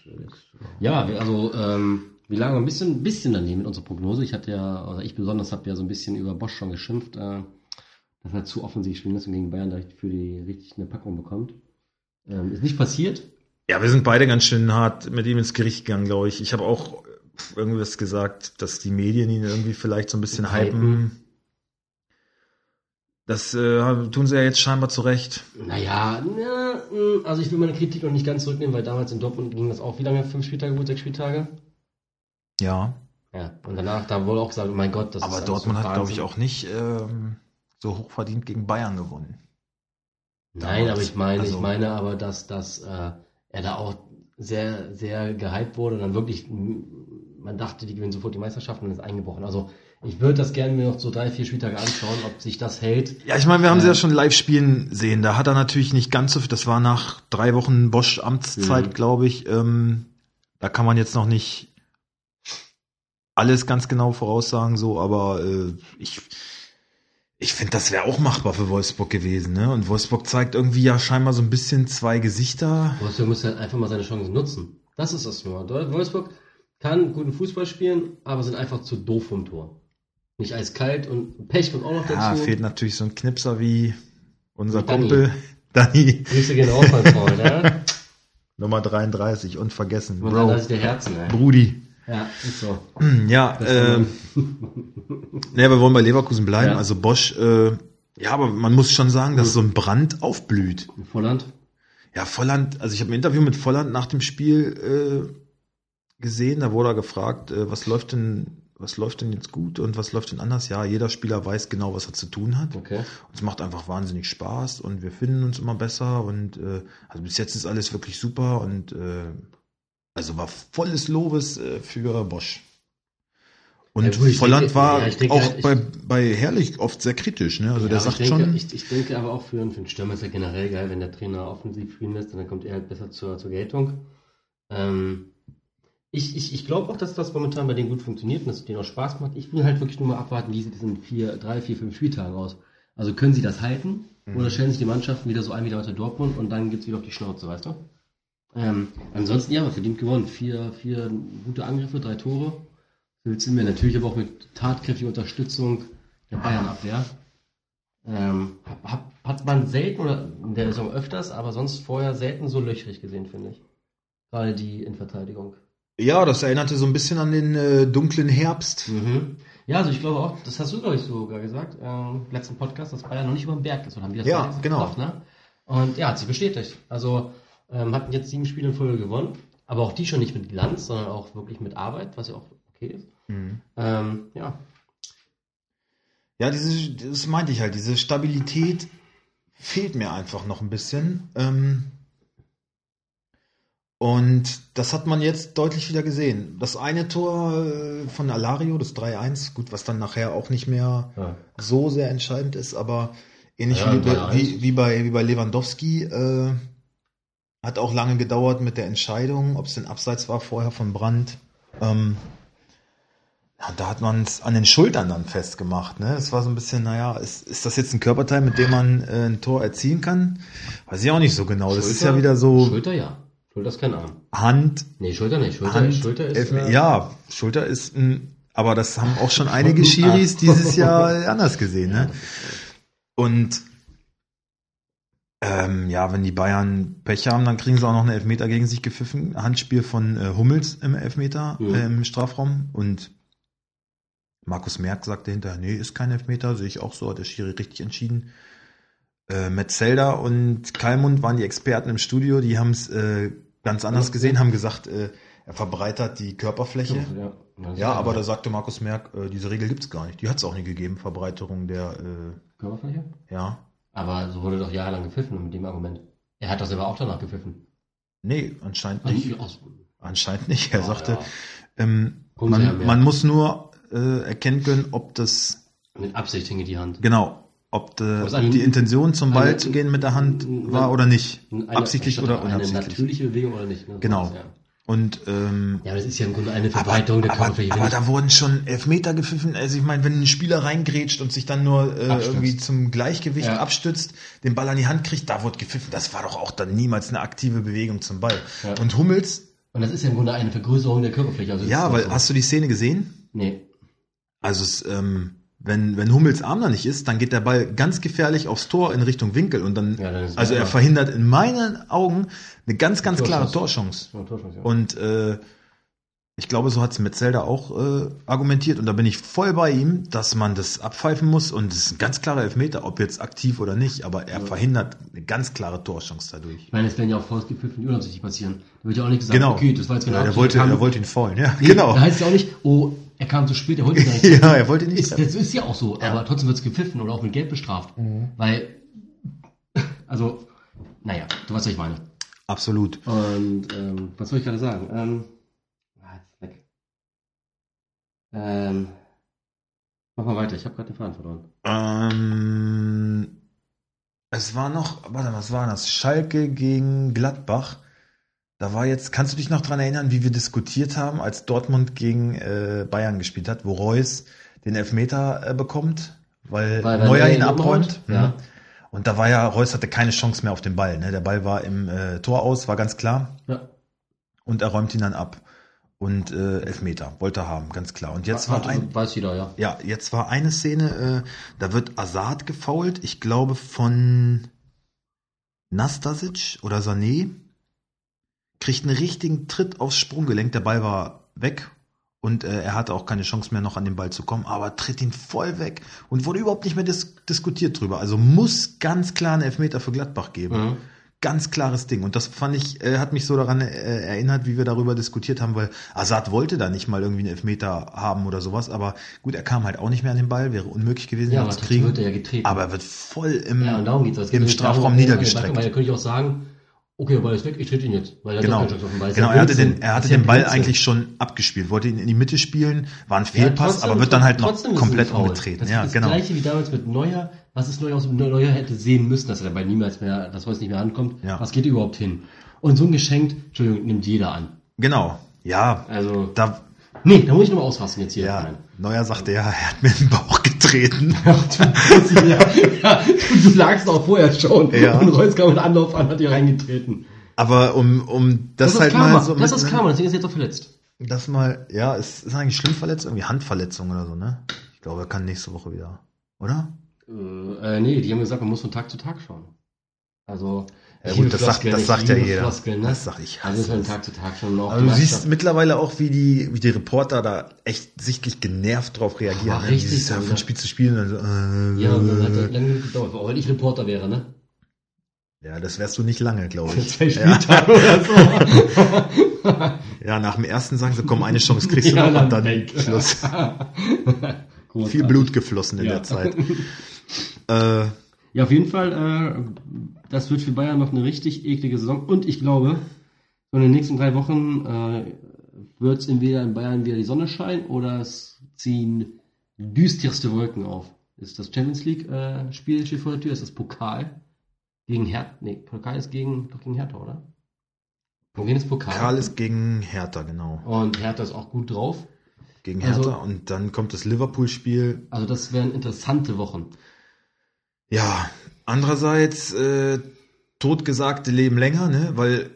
Ja, also ähm, wir lagen ein bisschen, ein bisschen daneben mit unserer Prognose. Ich hatte ja, oder ich besonders habe ja so ein bisschen über Bosch schon geschimpft, äh, dass er zu offensiv spielen lässt und gegen Bayern direkt für die richtig eine Packung bekommt. Ähm, ist nicht passiert. Ja, wir sind beide ganz schön hart mit ihm ins Gericht gegangen, glaube ich. Ich habe auch irgendwas gesagt, dass die Medien ihn irgendwie vielleicht so ein bisschen Hypen. Das äh, tun sie ja jetzt scheinbar zurecht. Naja, na, mh, also ich will meine Kritik noch nicht ganz zurücknehmen, weil damals in Dortmund ging das auch wie lange? Fünf Spieltage, gut, sechs Spieltage? Ja. Ja, und danach, da wurde auch gesagt, oh mein Gott, das Aber ist Dortmund so hat, glaube ich, auch nicht ähm, so hochverdient gegen Bayern gewonnen. Nein, aber ich meine, Also- ich meine aber, dass, dass äh, er da auch sehr, sehr gehypt wurde und dann wirklich, man dachte, die gewinnen sofort die Meisterschaft und dann ist eingebrochen. Also ich würde das gerne mir noch so drei, vier Spieltage anschauen, ob sich das hält. Ja, ich meine, wir haben sie Ja. schon live spielen sehen. Da hat er natürlich nicht ganz so viel. Das war nach drei Wochen Bosch Amtszeit, Mhm. glaube ich. Ähm, da kann man jetzt noch nicht alles ganz genau voraussagen, so, aber äh, ich, ich finde, das wäre auch machbar für Wolfsburg gewesen, ne? Und Wolfsburg zeigt irgendwie ja scheinbar so ein bisschen zwei Gesichter. Wolfsburg muss halt einfach mal seine Chancen nutzen. Das ist das nur. Wolfsburg kann guten Fußball spielen, aber sind einfach zu doof vom Tor. Nicht eiskalt und Pech kommt auch noch Ja, dazu. fehlt natürlich so ein Knipser wie unser Dani. Kumpel Dani. Grüße gehen raus, mein Freund, ja? Nummer 33, unvergessen. Man Bro, sagt, das ist der Herzen, ey. Brudi. Ja, ist so. Ja, äh, war- ne, wir wollen bei Leverkusen bleiben. Ja. Also Bosch, äh, ja, aber man muss schon sagen, dass so ein Brand aufblüht. Volland? Ja, Volland, also ich habe ein Interview mit Volland nach dem Spiel äh, gesehen, da wurde er gefragt, äh, was läuft denn, was läuft denn jetzt gut und was läuft denn anders? Ja, jeder Spieler weiß genau, was er zu tun hat. Okay. Und es macht einfach wahnsinnig Spaß und wir finden uns immer besser und äh, also bis jetzt ist alles wirklich super und äh, also war volles Lobes äh, für Bosch. Und Ja, Volland denke- war ja, denke, auch ich- bei, bei Herrlich oft sehr kritisch, ne? Also der Ja, sagt ich denke, schon. Ich, ich denke aber auch für, einen- für einen Stürmer ist ja generell geil, wenn der Trainer offensiv spielen lässt, dann kommt er halt besser zur, zur Geltung. Ähm, ich ich, ich glaube auch, dass das momentan bei denen gut funktioniert und dass es denen auch Spaß macht. Ich will halt wirklich nur mal abwarten, wie sieht es in vier, drei, vier, fünf Spieltagen aus. Also können sie das halten Mhm. oder stellen sich die Mannschaften wieder so ein wie damals Dortmund und dann geht's wieder auf die Schnauze, weißt du? Ähm, ansonsten ja, verdient gewonnen. Vier, vier gute Angriffe, drei Tore. Willst du mir natürlich aber auch mit tatkräftiger Unterstützung der Bayern-Abwehr. Ähm, hab, hat man selten oder in der Saison öfters, aber sonst vorher selten so löchrig gesehen, finde ich. Gerade die Innenverteidigung. Ja, das erinnerte so ein bisschen an den äh, dunklen Herbst. Mhm. Ja, also ich glaube auch, das hast du, glaube ich, sogar gesagt, ähm, im letzten Podcast, dass Bayern noch nicht über den Berg ist. Oder haben die das Ja, genau. Gesagt, ne? Und ja, hat sich bestätigt. Also ähm, hatten jetzt sieben Spiele in Folge gewonnen, aber auch die schon nicht mit Glanz, sondern auch wirklich mit Arbeit, was ja auch okay ist. Mhm. Ähm, ja, Ja, diese, das meinte ich halt, diese Stabilität fehlt mir einfach noch ein bisschen. Ähm, und das hat man jetzt deutlich wieder gesehen. Das eine Tor äh, von Alario, das 3-1, gut, was dann nachher auch nicht mehr ja. so sehr entscheidend ist, aber ähnlich Ja, wie, 3-1. wie, wie, bei, wie bei Lewandowski, äh, hat auch lange gedauert mit der Entscheidung, ob es denn abseits war vorher von Brandt. Ähm, ja, da hat man es an den Schultern dann festgemacht. Ne? Es war so ein bisschen, naja, ist, ist das jetzt ein Körperteil, mit dem man äh, ein Tor erzielen kann? Weiß ich auch nicht so genau. Das ist ja Schulter- wieder so Schulter ja. Schulter ist kein Arm. Hand, Nee, Schulter nicht. Schulter, Hand, Schulter ist. Elfme- äh, ja, Schulter ist ein, aber das haben auch schon einige Schiris dieses Jahr anders gesehen, ne? Und ähm, ja, wenn die Bayern Pech haben, dann kriegen sie auch noch einen Elfmeter gegen sich gepfiffen. Handspiel von äh, Hummels im Elfmeter Mhm. äh, im Strafraum und Markus Merck sagte hinterher, nee, ist kein Elfmeter, sehe ich auch so, hat der Schiri richtig entschieden. Äh, Metzelder und Kalmund waren die Experten im Studio, die haben es äh, ganz anders gesehen, haben gesagt, äh, er verbreitert die Körperfläche. Ja, Ja, ist aber da sagte Markus Merck, äh, diese Regel gibt's gar nicht. Die hat's auch nie gegeben, Verbreiterung der, Körperfläche? äh, ja. Aber so wurde doch jahrelang gepfiffen mit dem Argument. Er hat doch selber auch danach gepfiffen. Nee, anscheinend nicht. aus- Anscheinend nicht. Er Ja, sagte, ja. ähm, man, man muss nur äh, erkennen können, ob das, Mit Absicht hinge die Hand. genau, ob, de, ob eine- die Intention zum Ball eine- zu gehen mit der Hand eine- war oder nicht. Eine- Absichtlich oder Eine unabsichtlich. natürliche Bewegung oder nicht. Ne? Genau. Ja. Und ähm, ja, aber das ist ja im Grunde eine Aber, Verbreitung der aber, Körperfläche. aber Wenn da wurden schon Elfmeter gepfiffen. Also ich meine, wenn ein Spieler reingrätscht und sich dann nur äh, Abstützt. irgendwie zum Gleichgewicht Ja. abstützt, den Ball an die Hand kriegt, da wurde gepfiffen. Das war doch auch dann niemals eine aktive Bewegung zum Ball. Ja. Und Hummels, und das ist ja im Grunde eine Vergrößerung der Körperfläche. Also ja, weil so. hast du die Szene gesehen? Nee. Also es, ähm, wenn, wenn Hummels Arm da nicht ist, dann geht der Ball ganz gefährlich aufs Tor in Richtung Winkel und dann, Ja, dann also er er verhindert in meinen Augen eine ganz, ganz klare Torchance. Ja, Torschance, ja. Und äh, ich glaube, so hat es Metzelder auch äh, argumentiert. Und da bin ich voll bei ihm, dass man das abpfeifen muss. Und es ist ein ganz klarer Elfmeter, ob jetzt aktiv oder nicht. Aber er verhindert eine ganz klare Torchance dadurch. Ich meine, es werden ja auch Faustgepfiffen, die unabsichtlich passieren. Da wird ja auch nicht gesagt, Genau. okay, das war jetzt genau Ja, er, wollte, er wollte ihn faulen, ja. Nee, genau. Da heißt es ja auch nicht, oh, er kam zu spät, er wollte gar nicht. ja, er wollte nicht. Ist, das ist ja auch so, aber trotzdem wird es gepfiffen oder auch mit Geld bestraft. Mhm. Weil, also, naja, du weißt, was ich meine. Absolut. Und ähm, was soll ich gerade sagen? Ähm, ah, jetzt weg. Ähm, mach mal weiter, ich habe gerade den Faden verloren. Ähm, es war noch, warte, was war das? Schalke gegen Gladbach. Da war jetzt, kannst du dich noch dran erinnern, wie wir diskutiert haben, als Dortmund gegen äh, Bayern gespielt hat, wo Reus den Elfmeter äh, bekommt, weil, Weil- Neuer ihn abräumt. umhaut? Ja. Mhm. Und da war ja, Reus hatte keine Chance mehr auf den Ball. Ne? Der Ball war im äh, Tor aus, war ganz klar. Ja. Und er räumt ihn dann ab. Und äh, Elfmeter wollte er haben, ganz klar. Und jetzt war ein, Weiß jeder, ja. ja, jetzt war eine Szene, äh, da wird Azad gefoult, ich glaube von Nastasic oder Sané kriegt einen richtigen Tritt aufs Sprunggelenk. Der Ball war weg und äh, er hatte auch keine Chance mehr noch an den Ball zu kommen, aber tritt ihn voll weg und wurde überhaupt nicht mehr dis diskutiert drüber. Also muss ganz klar einen Elfmeter für Gladbach geben. Mhm. Ganz klares Ding. Und das fand ich, äh, hat mich so daran äh, erinnert, wie wir darüber diskutiert haben, weil Assad wollte da nicht mal irgendwie einen Elfmeter haben oder sowas, aber gut, er kam halt auch nicht mehr an den Ball, wäre unmöglich gewesen, Ja, ihn aber zu kriegen. wird er ja getreten. Aber er wird voll im, ja, und darum geht's. Es geht im Strafraum darum, niedergestreckt. Weil da könnte ich auch sagen, okay, Ball ist weg, ich trete ihn jetzt. Weil er hat Genau, ja Chance auf den Ball. Ist genau ja er hatte den, er hatte Ist ja den Ball Blödsinn. eigentlich schon abgespielt, wollte ihn in die Mitte spielen, war ein Ja, Fehlpass, trotzdem- aber wird dann halt noch ist komplett umgetreten. Das ist Ja, das genau. gleiche wie damals mit Neuer. Was ist Neuer aus dem Neuer hätte sehen müssen, dass er dabei niemals mehr, dass heute nicht mehr ankommt. Ja. Was geht überhaupt hin? Und so ein Geschenk, Entschuldigung, nimmt jeder an. Genau. Ja, Also, da, nee, da muss ich nochmal ausrasten jetzt hier. ja, Nein. Neuer sagte ja, er hat mir den Bauch getreten. ja, ja, du, lagst auch vorher schon. Ja. Und Reus kam mit Anlauf an, hat dir reingetreten. Aber um, um das, Das, halt ist Karma. mal so das mit- ist Karma, deswegen ist er jetzt auch verletzt. Das mal, ja, es ist eigentlich schlimm verletzt, irgendwie Handverletzung oder so, ne? Ich glaube, er kann nächste Woche wieder, oder? Äh, äh, nee, die haben gesagt, man muss von Tag zu Tag schauen. Also, Ja gut, das sagt, das sagt ja jeder. Floskeln, ne? Das sag ich. Also hasse man es. Tag zu Tag schon Aber die du siehst Mannschaft- mittlerweile auch, wie die, wie die Reporter da echt sichtlich genervt drauf reagieren. Aber ne? richtig Dieses, ja, von? Spiel zu Spiel. Und dann so, äh, Ja, man hat das lange gedauert, auch wenn ich Reporter wäre, ne? ja, das wärst du nicht lange, glaube ich. Zwei Ja, oder so. ja, nach dem ersten sagen sie, komm, eine Chance kriegst du Ja, noch und dann dann weg. Schluss. Viel Blut geflossen in Ja. der Zeit. äh, Ja, auf jeden Fall, äh, das wird für Bayern noch eine richtig eklige Saison. Und ich glaube, in den nächsten drei Wochen äh, wird es entweder in Bayern wieder die Sonne scheinen oder es ziehen düsterste Wolken auf. Ist das Champions League äh, Spiel steht vor der Tür? Ist das Pokal gegen Hertha? Nee, Pokal ist gegen, doch gegen Hertha, oder? Wohin ist Pokal? Karl ist gegen Hertha, genau. Und Hertha ist auch gut drauf. Gegen Also- Hertha und dann kommt das Liverpool-Spiel. Also das wären interessante Wochen. Ja, andererseits, äh, totgesagte leben länger, ne? Weil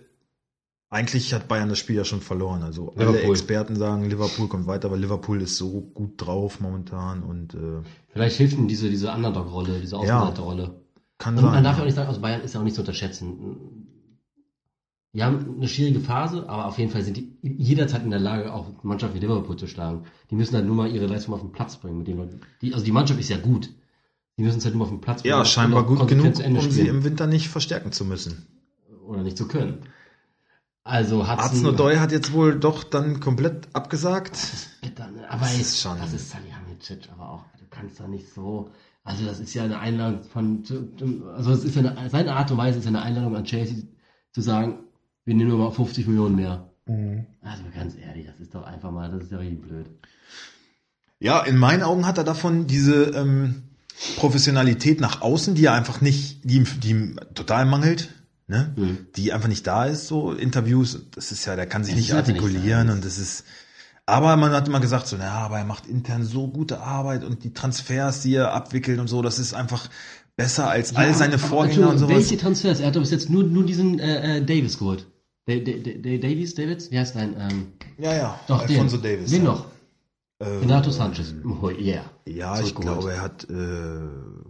eigentlich hat Bayern das Spiel ja schon verloren. Also alle Liverpool. Experten sagen, Liverpool kommt weiter, weil Liverpool ist so gut drauf momentan und äh, Vielleicht hilft ihnen diese, diese Underdog-Rolle, diese Außenseiterrolle. kann Und sein. man darf ja auch nicht sagen, also Bayern ist ja auch nicht zu unterschätzen. Die haben eine schwierige Phase, aber auf jeden Fall sind die jederzeit in der Lage, auch Mannschaft wie Liverpool zu schlagen. Die müssen halt nur mal ihre Leistung auf den Platz bringen mit den Leuten. Die, also die Mannschaft ist ja gut. Die müssen es halt nur auf den Platz bringen. ja, scheinbar gut genug, um sie im Winter nicht verstärken zu müssen. Oder nicht zu können. Also Arzt Nodoi hat jetzt wohl doch dann komplett abgesagt. Bitter, ne? Aber Das ist schon- Das ist Salihamidzic, aber auch, du kannst da nicht so. Also das ist ja eine Einladung von, also es ist ja eine, seine Art und Weise ist ja eine Einladung an Chelsea zu sagen, wir nehmen nur mal 50 Millionen mehr. Also ganz ehrlich, das ist doch einfach mal, das ist ja richtig blöd. Ja, in meinen Augen hat er davon diese ähm, Professionalität nach außen, die er einfach nicht, die ihm, die ihm total mangelt, ne? Mhm. Die einfach nicht da ist, so Interviews, das ist ja, der kann sich Ja, nicht nicht artikulieren da. und das ist, aber man hat immer gesagt, so, na, aber er macht intern so gute Arbeit und die Transfers, die er abwickelt und so, das ist einfach besser als all seine aber Vorgänger und Entschuldigung, sowas. Welche Transfers? Er hat bis jetzt nur, nur diesen äh, äh, Davis geholt. Da, da, da, Davies, Davids? Wie heißt dein? Ähm, Ja, ja, doch, Alfonso den. Davis. Wen ja. noch? Äh, Renato Sanchez. Oh, yeah. Ja, ich glaube, er hat äh,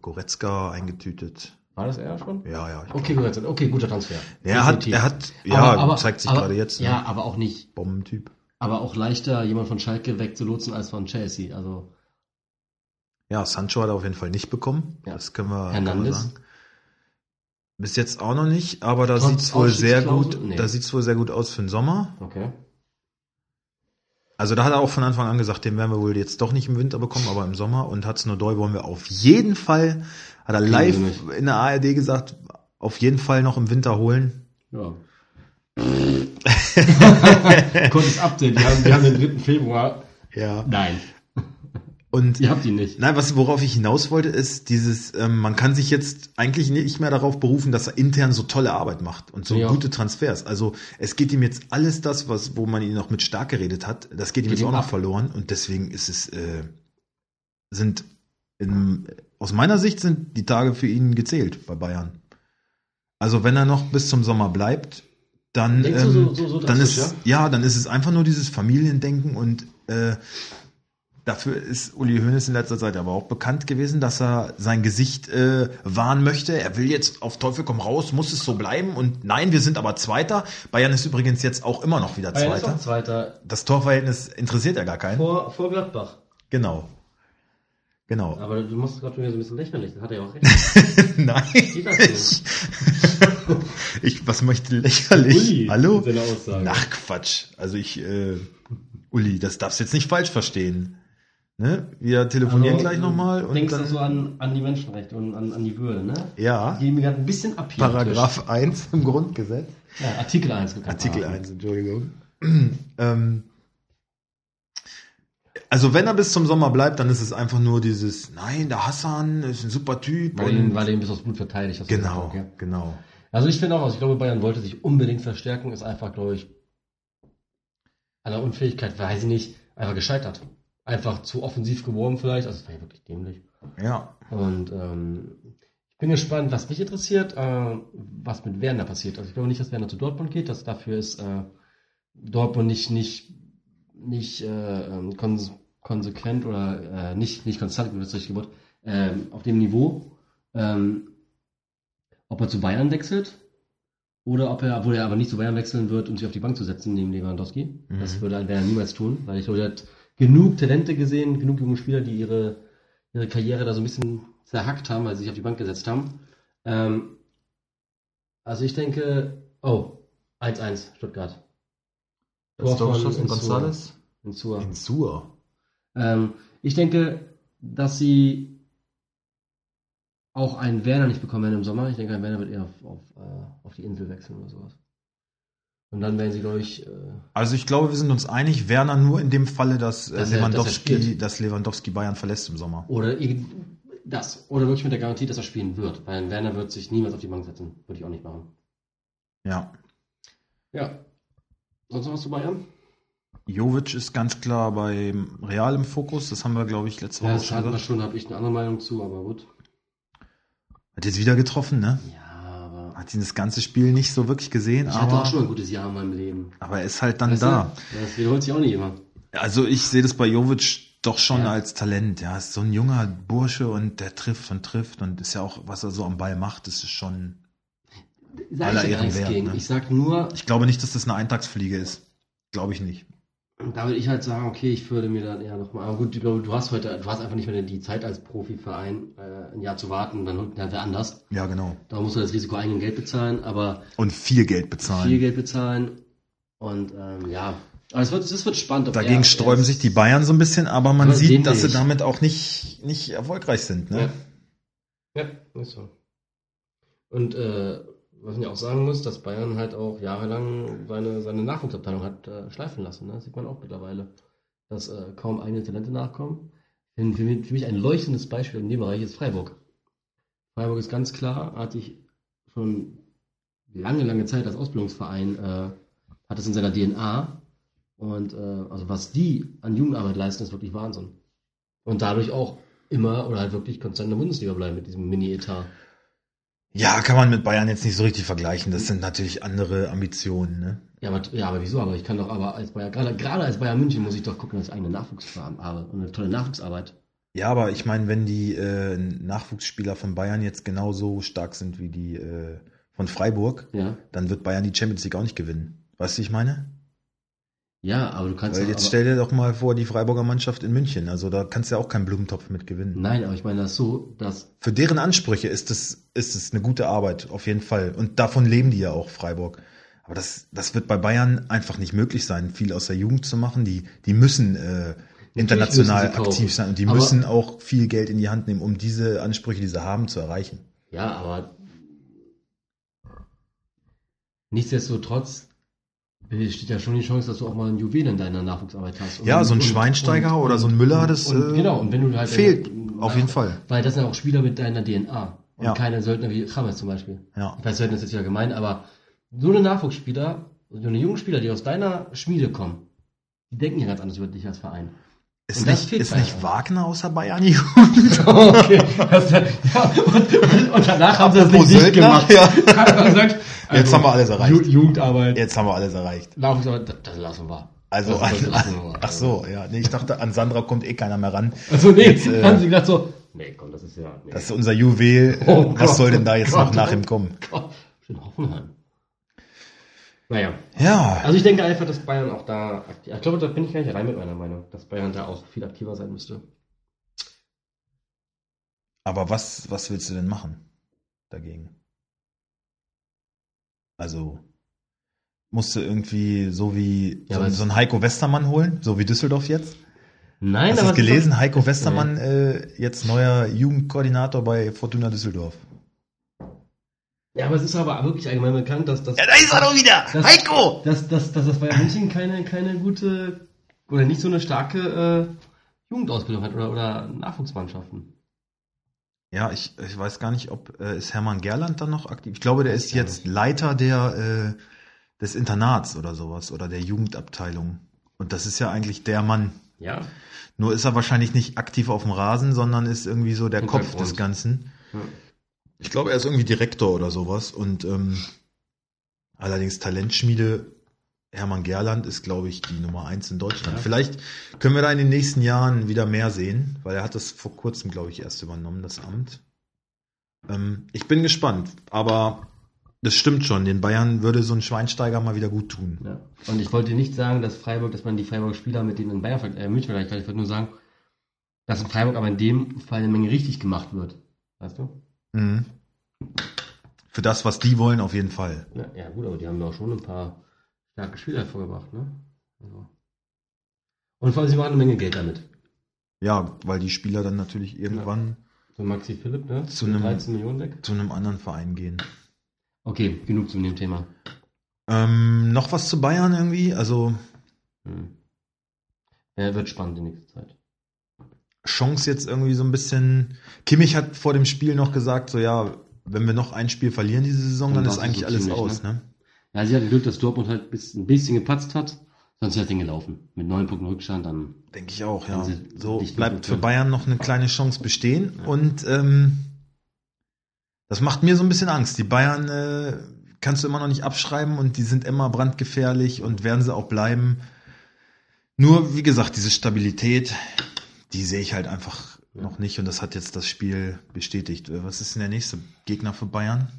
Goretzka eingetütet. War das er schon? Ja, ja. Okay, gut, okay, guter Transfer. Ja, er hat, er hat, ja, zeigt sich aber, gerade jetzt. Ja, Ne? aber auch nicht. Bombentyp. Aber auch leichter, jemand von Schalke wegzulotsen als von Chelsea. Also, Ja, Sancho hat er auf jeden Fall nicht bekommen. Ja. Das können wir, können wir sagen. Bis jetzt auch noch nicht, aber da Trotz sieht's wohl sehr gut, Ausstiegsklausel? Nee. da sieht's wohl sehr gut aus für den Sommer. okay. Also da hat er auch von Anfang an gesagt, den werden wir wohl jetzt doch nicht im Winter bekommen, aber im Sommer. Und Hudson Nordoi wollen wir auf jeden Fall, hat er live in der ARD gesagt, auf jeden Fall noch im Winter holen. Ja. Kurzes Update, wir haben, wir haben den 3. Februar. Ja. Nein, Und ihr habt ihn nicht. Nein, was, worauf ich hinaus wollte, ist dieses, ähm, man kann sich jetzt eigentlich nicht mehr darauf berufen, dass er intern so tolle Arbeit macht und so Ja. gute Transfers. Also es geht ihm jetzt alles das, was, wo man ihn noch mit stark geredet hat, das geht ihm Geht jetzt ihm auch noch ab. verloren und deswegen ist es, äh, sind in, aus meiner Sicht sind die Tage für ihn gezählt bei Bayern. Also wenn er noch bis zum Sommer bleibt, dann, ähm, so- so- so dann ist ja? dann ist es einfach nur dieses Familiendenken und äh, Dafür ist Uli Hoeneß in letzter Zeit aber auch bekannt gewesen, dass er sein Gesicht äh, wahren möchte. Er will jetzt auf Teufel komm raus, muss es so bleiben. Und nein, wir sind aber Zweiter. Bayern ist übrigens jetzt auch immer noch wieder Bayern ist Zweiter. auch Zweiter. Das Torverhältnis interessiert ja gar keinen. Vor, vor Gladbach. Genau. Genau. Aber du musst gerade wieder so ein bisschen lächerlich. Das hat er ja auch recht. Nein. Ich, ich, was möchte lächerlich? Uli, Hallo? mit seiner Aussage. Ach Quatsch. Also ich, äh, Uli, das darfst du jetzt nicht falsch verstehen. Ne? Wir telefonieren Also, gleich nochmal und Denkst du dann, so an, an die Menschenrechte und an, an die Würde, ne? ja, Die mir gerade ein bisschen ab hier. Paragraph 1 im Grundgesetz. Ja, Artikel 1. gekannt Artikel haben. 1, Entschuldigung. ähm, also wenn er bis zum Sommer bleibt, dann ist es einfach nur dieses, nein, der Hassan ist ein super Typ. Weil, ihn, weil er ihn bis aufs Blut verteidigt. du genau, gesagt, ja. genau. Also ich finde auch, also ich glaube, Bayern wollte sich unbedingt verstärken, ist einfach, glaube ich, an der Unfähigkeit, weiß ich nicht, einfach gescheitert. Einfach zu offensiv geworden vielleicht, also es war ja wirklich dämlich. Ja, Und ähm, ich bin gespannt, was mich interessiert, äh, was mit Werner passiert. Also ich glaube nicht, dass Werner zu Dortmund geht, dass dafür ist äh, Dortmund nicht nicht nicht äh, ähm, kons konsequent oder äh, nicht nicht konstant, wie das richtige Wort, ähm, auf dem Niveau. Ähm, ob er zu Bayern wechselt oder ob er, obwohl er aber nicht zu Bayern wechseln wird, um sich auf die Bank zu setzen neben Lewandowski. Mhm. Das würde Werner niemals tun, weil ich glaube, er hat genug Talente gesehen, genug junge Spieler, die ihre, ihre Karriere da so ein bisschen zerhackt haben, weil sie sich auf die Bank gesetzt haben. Ähm, also ich denke, oh, 1-1 Stuttgart. Das Tor Insua. González? Insua. Insur. Ähm, ich denke, dass sie auch einen Werner nicht bekommen werden im Sommer. Ich denke, ein Werner wird eher auf, auf, äh, auf die Insel wechseln oder sowas. Und dann werden sie, glaube ich, äh, Also ich glaube, wir sind uns einig, Werner nur in dem Falle, dass, äh, Dass er- Lewandowski, dass er dass Lewandowski Bayern verlässt im Sommer. oder das. Oder wirklich mit der Garantie, dass er spielen wird. Weil Werner wird sich niemals auf die Bank setzen. Würde ich auch nicht machen. Ja. Ja. Sonst noch was zu Bayern? Jovic ist ganz klar bei Real im Fokus. Das haben wir, glaube ich, letzte Ja, Woche das schon hatten wir schon, habe ich eine andere Meinung zu, aber gut. Hat jetzt wieder getroffen, ne? Ja. Hat ihn das ganze Spiel nicht so wirklich gesehen, Ich hatte aber, auch schon ein gutes Jahr in meinem Leben. aber er ist halt dann Weißt du? da. Das wiederholt sich auch nicht immer. Also ich sehe das bei Jovic doch schon Ja. als Talent. Ja, ist so ein junger Bursche und der trifft und trifft und ist ja auch, was er so am Ball macht, das ist schon. Sag Aller Ehren wert, ne? Ich sag nur, Ich glaube nicht, dass das eine Eintagsfliege ist. Glaube ich nicht. Da würde ich halt sagen, okay, ich würde mir dann eher nochmal. Aber gut, ich glaube, du hast heute, du hast einfach nicht mehr die Zeit als Profiverein, äh, ein Jahr zu warten, dann holt halt wer anders. Ja, genau. Da musst du das Risiko eigenen Geld bezahlen, aber Und viel Geld bezahlen. viel Geld bezahlen. Und ähm, ja, aber es wird, es wird spannend. Dagegen er- sträuben er- sich die Bayern so ein bisschen, aber man sieht, dass sie nicht. damit auch nicht, nicht erfolgreich sind. Ne? Ja. ja, ist so. Und äh, was man ja auch sagen muss, dass Bayern halt auch jahrelang seine, seine Nachwuchsabteilung hat äh, schleifen lassen. Ne? Das sieht man auch mittlerweile, dass äh, kaum eigene Talente nachkommen. Für, für, mich, für mich ein leuchtendes Beispiel in dem Bereich ist Freiburg. Freiburg ist ganz klar, hatte ich schon lange, lange Zeit als Ausbildungsverein, äh, hat es in seiner DNA. Und äh, also was die an Jugendarbeit leisten, ist wirklich Wahnsinn. Und dadurch auch immer oder halt wirklich konstant in der Bundesliga bleiben mit diesem Mini-Etat. Ja, kann man mit Bayern jetzt nicht so richtig vergleichen. Das sind natürlich andere Ambitionen. Ne? Ja aber, ja, aber wieso? Aber ich kann doch aber als Bayern, gerade, gerade als Bayern München muss ich doch gucken, dass ich eigene Nachwuchs habe und eine tolle Nachwuchsarbeit. Ja, aber ich meine, wenn die äh, Nachwuchsspieler von Bayern jetzt genauso stark sind wie die äh, von Freiburg, Ja. dann wird Bayern die Champions League auch nicht gewinnen. Weißt du, wie ich meine? Ja, aber du kannst Weil doch, jetzt stell dir doch mal vor, die Freiburger Mannschaft in München. Also da kannst du ja auch keinen Blumentopf mit gewinnen. Nein, aber ich meine das so, dass Für deren Ansprüche ist es, ist es eine gute Arbeit, auf jeden Fall. Und davon leben die ja auch, Freiburg. Aber das, das wird bei Bayern einfach nicht möglich sein, viel aus der Jugend zu machen. Die, die müssen äh, international müssen aktiv sein und die Aber- müssen auch viel Geld in die Hand nehmen, um diese Ansprüche, die sie haben, zu erreichen. Ja, aber nichtsdestotrotz besteht ja schon die Chance, dass du auch mal einen Juwel in deiner Nachwuchsarbeit hast. Und- Ja, so ein und- Schweinsteiger oder so ein Müller, das, und, äh, genau, und wenn du halt fehlt, auf jeden Fall. Weil das sind ja auch Spieler mit deiner DNA und Ja. keine Söldner wie James zum Beispiel. Ja. Ich weiß, Söldner ist jetzt ja gemein, aber so eine Nachwuchsspieler, so eine jungen Spieler, die aus deiner Schmiede kommen, die denken ja ganz anders über dich als Verein. Ist nicht, ist nicht auch. Wagner außer Bayern Jugend? Okay, das, ja, und, und danach haben sie das nicht, nicht gemacht. ja. Gesagt, Jetzt haben wir alles erreicht. Ju Jugendarbeit, Jetzt haben wir alles erreicht. Nachwuchsarbeit, das, das lassen wir. Also Das ich an, nur. ach so, ja. Nee, ich dachte, an Sandra kommt eh keiner mehr ran. Also nee, Jetzt, äh, haben sie gedacht so, nee, komm, das ist ja, nee. Das ist unser Juwel. Oh Was Gott, soll denn da jetzt Gott, noch nach ihm kommen? Gott, schön Hoffenheim. Naja, Ja, also ich denke einfach, dass Bayern auch da aktiv, ich glaube, da bin ich gar nicht rein mit meiner Meinung, dass Bayern da auch viel aktiver sein müsste. aber was, was willst du denn machen dagegen? Also, musst du irgendwie so wie Ja, so, so einen Heiko Westermann holen, so wie Düsseldorf jetzt? Nein, Hast du das gelesen? Heiko Westermann, äh, jetzt neuer Jugendkoordinator bei Fortuna Düsseldorf. Ja, aber es ist aber wirklich allgemein bekannt, dass das, Ja, da ist er doch wieder! Das- Heiko! dass, dass, dass das Bayern München keine, keine gute oder nicht so eine starke äh, Jugendausbildung hat oder, oder Nachwuchsmannschaften. Ja, ich, ich weiß gar nicht, ob äh, ist Hermann Gerland dann noch aktiv. Ich glaube, der ist jetzt Leiter der äh, des Internats oder sowas oder der Jugendabteilung. Und das ist ja eigentlich der Mann. Ja. Nur ist er wahrscheinlich nicht aktiv auf dem Rasen, sondern ist irgendwie so der Kopf Hintergrund. des Ganzen. ja. Ich glaube, er ist irgendwie Direktor oder sowas. Und ähm, allerdings Talentschmiede Hermann Gerland ist, glaube ich, die Nummer eins in Deutschland. Ja. Vielleicht können wir da in den nächsten Jahren wieder mehr sehen, weil er hat das vor kurzem, glaube ich, erst übernommen, das Amt. Ähm, ich bin gespannt, aber das stimmt schon. Den Bayern würde so ein Schweinsteiger mal wieder gut tun. Ja. Und ich wollte nicht sagen, dass Freiburg, dass man die Freiburger Spieler mit denen in Bayern, äh, München vergleicht, ich wollte nur sagen, dass in Freiburg aber in dem Fall eine Menge richtig gemacht wird. Weißt du? Mhm. Für das, was die wollen, auf jeden Fall. Ja, ja gut, aber die haben auch schon ein paar starke Spieler hervorgebracht, ne? Also. Und vor allem, sie machen eine Menge Geld damit. Ja, weil die Spieler dann natürlich irgendwann So Maxi Philipp, ne? Zu einem- 13 Millionen weg. zu einem anderen Verein gehen. Okay, genug zu dem Thema. Ähm, noch was zu Bayern irgendwie? Also Hm. Ja, wird spannend die nächste Zeit. Chance jetzt irgendwie so ein bisschen. Kimmich hat vor dem Spiel noch gesagt, so ja, wenn wir noch ein Spiel verlieren diese Saison, dann Dann ist eigentlich so alles ziemlich, aus, ne? Ja, sie hatten Glück, dass Dortmund halt ein bisschen gepatzt hat. Sonst wäre das Ding gelaufen. Mit neun Punkten Rückstand dann. Denke ich auch, ja. So bleibt für. Bayern noch eine kleine Chance bestehen Ja. und ähm, das macht mir so ein bisschen Angst. Die Bayern äh, kannst du immer noch nicht abschreiben und die sind immer brandgefährlich und werden sie auch bleiben. Nur, wie gesagt, diese Stabilität, die sehe ich halt einfach Ja. noch nicht und das hat jetzt das Spiel bestätigt. Äh, Was ist denn der nächste Gegner für Bayern?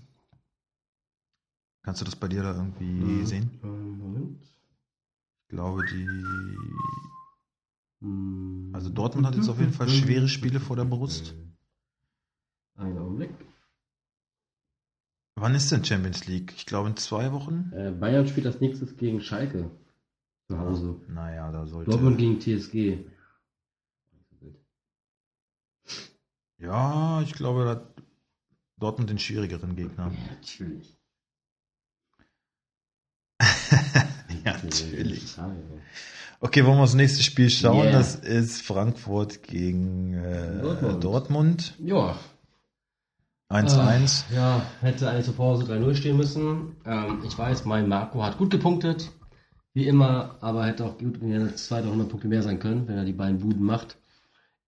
Kannst du das bei dir da irgendwie Mhm. sehen? Moment. Ich glaube, die Hm. Also Dortmund hat jetzt auf jeden Fall schwere Spiele vor der Brust. Einen Augenblick. Wann ist denn Champions League? Ich glaube in zwei Wochen. Äh, Bayern spielt als nächstes gegen Schalke. Zu Hause. Naja, da sollte. Dortmund gegen TSG. Ja, ich glaube, da hat Dortmund den schwierigeren Gegner. Ja, natürlich. ja, natürlich. Okay, wollen wir aufs nächste Spiel schauen? Yeah. Das ist Frankfurt gegen äh, Dortmund. Dortmund. Ja. 1-1. Äh, ja, hätte eigentlich zur Pause 3-0 stehen müssen. Ähm, ich weiß, mein Marco hat gut gepunktet. Wie immer, aber hätte auch gut wenn er 200 Punkte mehr sein können, wenn er die beiden Buden macht.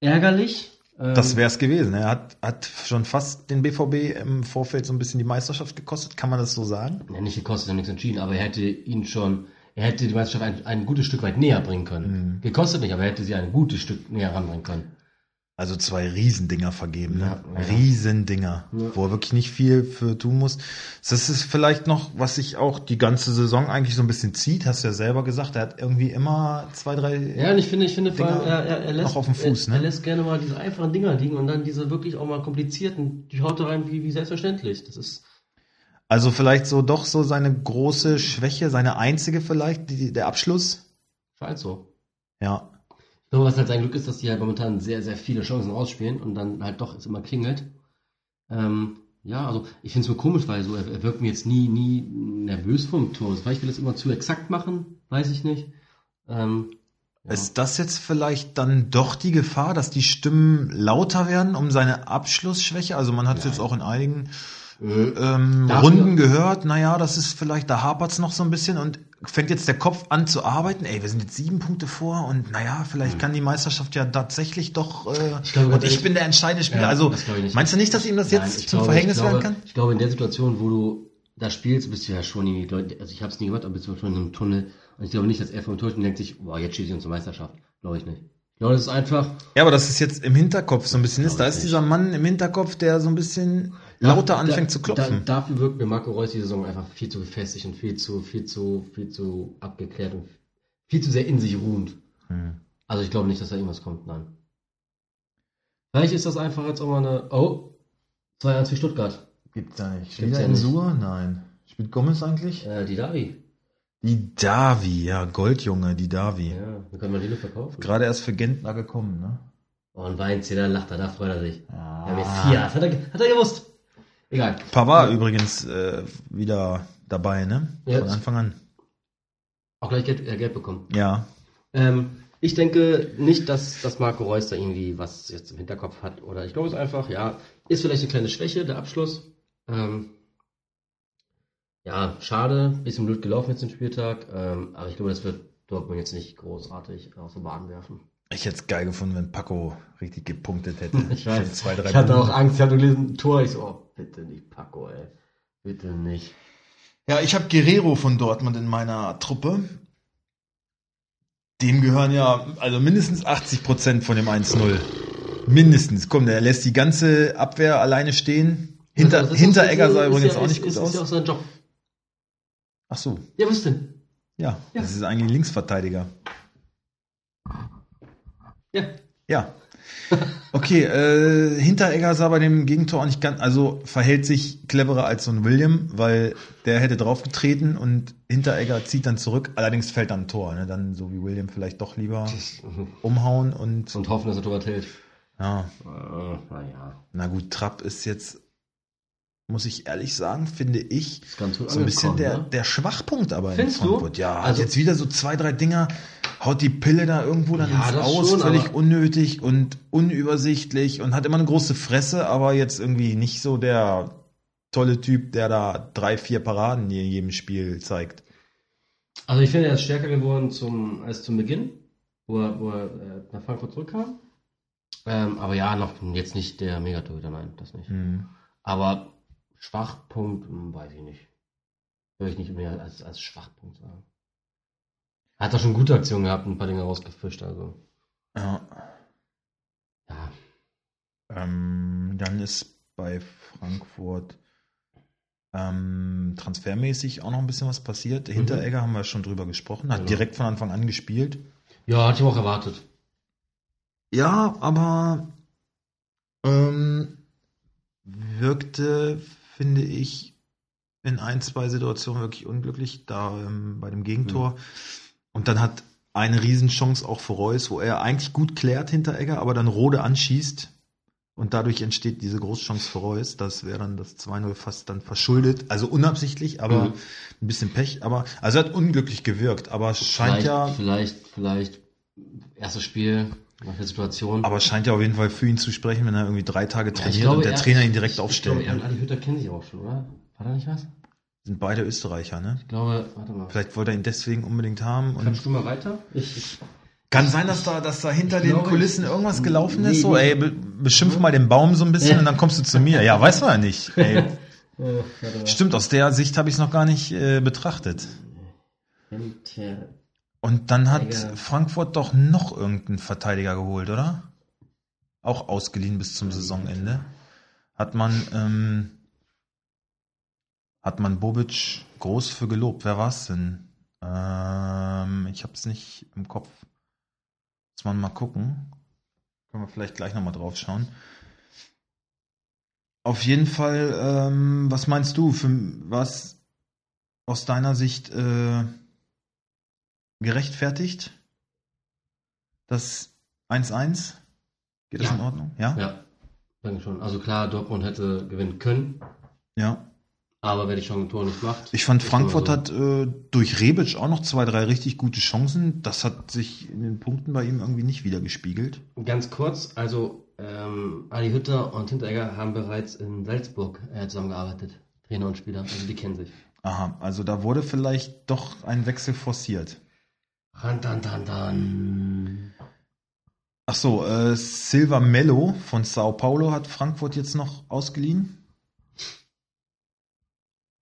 Ärgerlich. Ähm, Das wäre es gewesen. Er hat, hat schon fast den BVB im Vorfeld so ein bisschen die Meisterschaft gekostet. Kann man das so sagen? ja, nicht gekostet, ja nichts entschieden, aber er hätte ihn schon, er hätte die Meisterschaft ein, ein gutes Stück weit näher bringen können. Mhm. Gekostet nicht, aber er hätte sie ein gutes Stück näher ranbringen können. Also zwei Riesendinger vergeben, ne? Ja, ja. Riesendinger, Ja. wo er wirklich nicht viel für tun muss. Das ist vielleicht noch, was sich auch die ganze Saison eigentlich so ein bisschen zieht, hast du ja selber gesagt, er hat irgendwie immer zwei, drei. Ja, und ich finde, ich finde vor allem, er, er, lässt, auf dem Fuß, er, ne? er lässt gerne mal diese einfachen Dinger liegen und dann diese wirklich auch mal komplizierten, die haut er rein wie, wie selbstverständlich. Das ist, Also vielleicht so doch so seine große Schwäche, seine einzige vielleicht, die, der Abschluss. scheint so. Ja. Glaube, was halt sein Glück ist, dass die halt momentan sehr, sehr viele Chancen ausspielen und dann halt doch es immer klingelt. Ähm, ja, also ich finde es nur komisch, weil so, er, er wirkt mir jetzt nie, nie nervös vom Tor. Vielleicht will er es immer zu exakt machen, weiß ich nicht. Ähm, ja. Ist das jetzt vielleicht dann doch die Gefahr, dass die Stimmen lauter werden um seine Abschlussschwäche? Also man hat es jetzt auch in einigen Äh, ähm, Runden gehört, naja, das ist vielleicht, da hapert's noch so ein bisschen und fängt jetzt der Kopf an zu arbeiten. Ey, wir sind jetzt sieben Punkte vor und naja, vielleicht kann die Meisterschaft ja tatsächlich doch. Äh. Ich glaube, und ich bin der entscheidende Spieler. Ja, also ich nicht. meinst du nicht, dass ihm das jetzt Nein, zum ich glaube- Verhängnis ich glaube, werden kann? Ich glaube, in der Situation, wo du da spielst, bist du ja schon irgendwie, Leute, also ich habe es nie gemacht, aber bist du schon in einem Tunnel Und ich glaube nicht, dass er vom Tor denkt sich, boah, jetzt schießt sie uns zur Meisterschaft. Glaube ich nicht. Ich glaube, das ist einfach. Ja, aber das ist jetzt im Hinterkopf so ein bisschen ist. Da ist ich dieser Mann im Hinterkopf, der so ein bisschen lauter anfängt da, zu klopfen. Da, dafür wirkt mir Marco Reus die Saison einfach viel zu gefestigt und viel zu, viel zu, viel zu abgeklärt und viel zu sehr in sich ruhend. Hm. Also ich glaube nicht, dass da irgendwas kommt, nein. Vielleicht ist das einfach jetzt auch mal eine. Oh, 2-1 für Stuttgart. Gibt's da nicht. Spielt ja er in. Sur? Nein. Spielt Gomez eigentlich? Äh, die Davi. Die Davi, ja, Goldjunge, die Davi. Ja, dann können wir die verkaufen. Gerade erst für Gentner gekommen, ne? Oh, ein Weinzähler lacht er, da freut er sich. Ah. Ja, Messias, hat er, hat er gewusst. Egal. Pavard übrigens äh, wieder dabei, ne? Ja. Von Anfang an. Auch gleich Geld, äh, Geld bekommen. Ja. Ähm, ich denke nicht, dass, dass Marco Reus da irgendwie was jetzt im Hinterkopf hat. Oder ich glaube es einfach, ja, ist vielleicht eine kleine Schwäche, der Abschluss. Ähm, ja, schade, bisschen blöd gelaufen jetzt den Spieltag. Ähm, aber ich glaube, das wird Dortmund jetzt nicht großartig aus der Bahn werfen. Ich hätte es geil gefunden, wenn Paco richtig gepunktet hätte. Ich weiß. Zwei, drei ich hatte auch Minuten. Angst, ich hatte gelesen, Tor. Ich so, oh, bitte nicht Paco, ey. Bitte nicht. Ja, ich habe Guerrero von Dortmund in meiner Truppe. Dem gehören ja also mindestens 80 Prozent von dem 1-0. Mindestens. Komm, der lässt die ganze Abwehr alleine stehen. Hinter, Also, das ist- Hinteregger sah ist übrigens ja- auch ist- nicht gut ist, aus. Ist ja auch sein Job. Ach so, Ja, was denn? ja, Ja. das ist eigentlich ein Linksverteidiger. Ja. Ja. Okay, äh, Hinteregger sah bei dem Gegentor auch nicht ganz, also verhält sich cleverer als so ein William, weil der hätte draufgetreten und Hinteregger zieht dann zurück, allerdings fällt dann ein Tor, ne? dann so wie William vielleicht doch lieber umhauen und Und hoffen, dass er Torwart hält. ja, Äh, naja. na gut, Trapp ist jetzt, muss ich ehrlich sagen, finde ich, so ein bisschen der, ne? der Schwachpunkt aber Findest in du? Frankfurt. Ja, hat Also- jetzt wieder so zwei, drei Dinger, haut die Pille da irgendwo dann Ja, ins Aus, schon, völlig unnötig und unübersichtlich und hat immer eine große Fresse, aber jetzt irgendwie nicht so der tolle Typ, der da drei, vier Paraden in jedem Spiel zeigt. Also ich finde, er ist stärker geworden zum, als zum Beginn, wo er, wo er äh, nach Frankfurt zurückkam. Ähm, aber ja, noch jetzt nicht der Megatorhüter, nein, das nicht. Hm. Aber Schwachpunkt, hm, weiß ich nicht. Würde ich nicht mehr als, als Schwachpunkt sagen. Er hat doch schon gute Aktionen gehabt, ein paar Dinge rausgefischt, also. Ja. Ja, Ähm, dann ist bei Frankfurt ähm, transfermäßig auch noch ein bisschen was passiert. Hinteregger haben wir schon drüber gesprochen, hat Genau. direkt von Anfang an gespielt. ja hatte ich auch erwartet. Ja, aber ähm, wirkte, finde ich, in ein, zwei Situationen wirklich unglücklich, da ähm, bei dem Gegentor. Und dann hat eine Riesenchance auch für Reus, wo er eigentlich gut klärt hinter Egger, aber dann Rode anschießt. Und dadurch entsteht diese Großchance für Reus. Das wäre dann das 2-0 fast dann verschuldet. Also unabsichtlich, aber Mhm. ein bisschen Pech. Aber also er hat unglücklich gewirkt, aber scheint vielleicht, ja. vielleicht, vielleicht, erstes Spiel, der Situation. Aber scheint ja auf jeden Fall für ihn zu sprechen, wenn er irgendwie drei Tage Ja, trainiert glaube, und der er- Trainer ihn direkt ich, aufstellt. Ich glaube, er ne? Adi Hütter kennen sich auch schon, oder? War da nicht was? Sind beide Österreicher, ne? Ich glaube, warte mal. Vielleicht wollte er ihn deswegen unbedingt haben. Und Kannst du mal weiter? Ich, ich, kann sein, dass da, dass da hinter den glaube, Kulissen ich- irgendwas gelaufen Nee, ist. So, nee. ey, be beschimpf mal den Baum so ein bisschen Ja. und dann kommst du zu mir. Ja, weiß man ja nicht. Ey. oh. Stimmt, aus der Sicht habe ich es noch gar nicht äh, betrachtet. Hinter- Und dann hat Digga. Frankfurt doch noch irgendeinen Verteidiger geholt, oder? Auch ausgeliehen bis zum Saisonende. Hat man, ähm, hat man Bobic groß für gelobt. Wer war's denn? Ähm, ich hab's nicht im Kopf. Muss man mal gucken. Können wir vielleicht gleich nochmal drauf schauen. Auf jeden Fall, ähm, was meinst du? Für was aus deiner Sicht äh, gerechtfertigt? Das 1-1? Geht das Ja. in Ordnung? Ja? Ja, danke schon. Also klar, Dortmund hätte gewinnen können, Ja. Aber wer die Chance im Tor nicht macht. Ich fand, Frankfurt so. hat äh, durch Rebic auch noch zwei, drei richtig gute Chancen. Das hat sich in den Punkten bei ihm irgendwie nicht wieder gespiegelt. Ganz kurz, also ähm, Adi Hütter und Hinteregger haben bereits in Salzburg äh, zusammengearbeitet. Trainer und Spieler, also die kennen sich. Aha, also da wurde vielleicht doch ein Wechsel forciert. Ran, dan, dan, dan. Ach so, äh, Silva Mello von Sao Paulo hat Frankfurt jetzt noch ausgeliehen.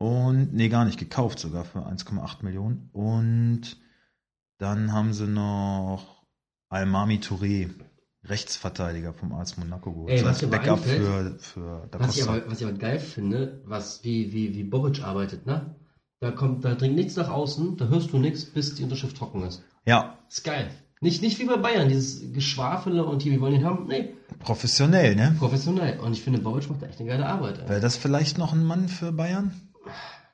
Und, nee, gar nicht, gekauft sogar für 1,8 Millionen. Und Dann haben sie noch Almami Touré, Rechtsverteidiger vom AS Monaco geholt. Ey, mir aber Backup für, für Da Was ich, aber, was ich aber geil finde, was wie, wie, wie Bobic arbeitet, ne? Da kommt, da dringt nichts nach außen, da hörst du nichts, bis die Unterschrift trocken ist. Ja, Ist geil. Nicht, nicht wie bei Bayern, dieses Geschwafele und hier, wir wollen ihn haben. Nee, professionell, ne? professionell. Und ich finde, Bobic macht da echt eine geile Arbeit. Ey. Wäre das vielleicht noch ein Mann für Bayern?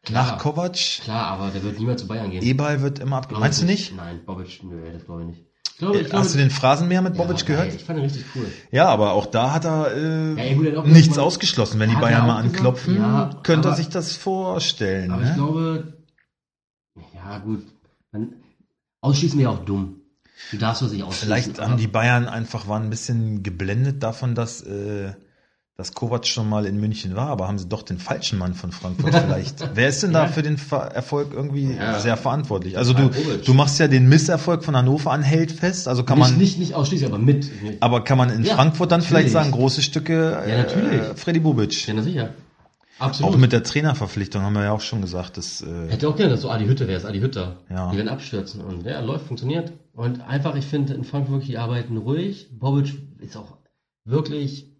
Klar. Nach Kovac? Klar, aber der wird niemals zu Bayern gehen. Eberl wird immer abge... Glaub Meinst du ich nicht? Nein, Bobic, nö, das glaube ich nicht. Ich glaube, ich glaube, Hast du den Phrasenmäher mit Ja, Bobic geil, gehört? Ich fand ihn richtig cool. Ja, aber auch da hat er äh, Ja, ey, gut, er nichts man- ausgeschlossen. Wenn die er Bayern mal gesagt, anklopfen, ja, könnte er aber- sich das vorstellen. Aber ne? ich glaube, ja gut, man, ausschließen wäre auch dumm. Du darfst doch nicht ausschließen. Vielleicht haben die Bayern einfach waren ein bisschen geblendet davon, dass, äh, dass Kovac schon mal in München war, aber haben sie doch den falschen Mann von Frankfurt vielleicht. Wer ist denn da für den Ver Erfolg irgendwie Ja. sehr verantwortlich? Also du, du machst ja den Misserfolg von Hannover an Held fest, also kann nicht, man, nicht, nicht ausschließen, aber mit. aber kann man in Ja, Frankfurt dann vielleicht natürlich. sagen, große Stücke, Ja, natürlich. äh, Freddy Bubic. Ja, na sicher. Absolut. Auch mit der Trainerverpflichtung haben wir ja auch schon gesagt, dass, äh, Hätte auch gerne, dass so Adi Hütte wäre, Adi Hütter. Ja. Die werden abstürzen. Und ja, läuft, funktioniert. Und einfach, ich finde, in Frankfurt wirklich, die arbeiten ruhig. Bobic ist auch wirklich,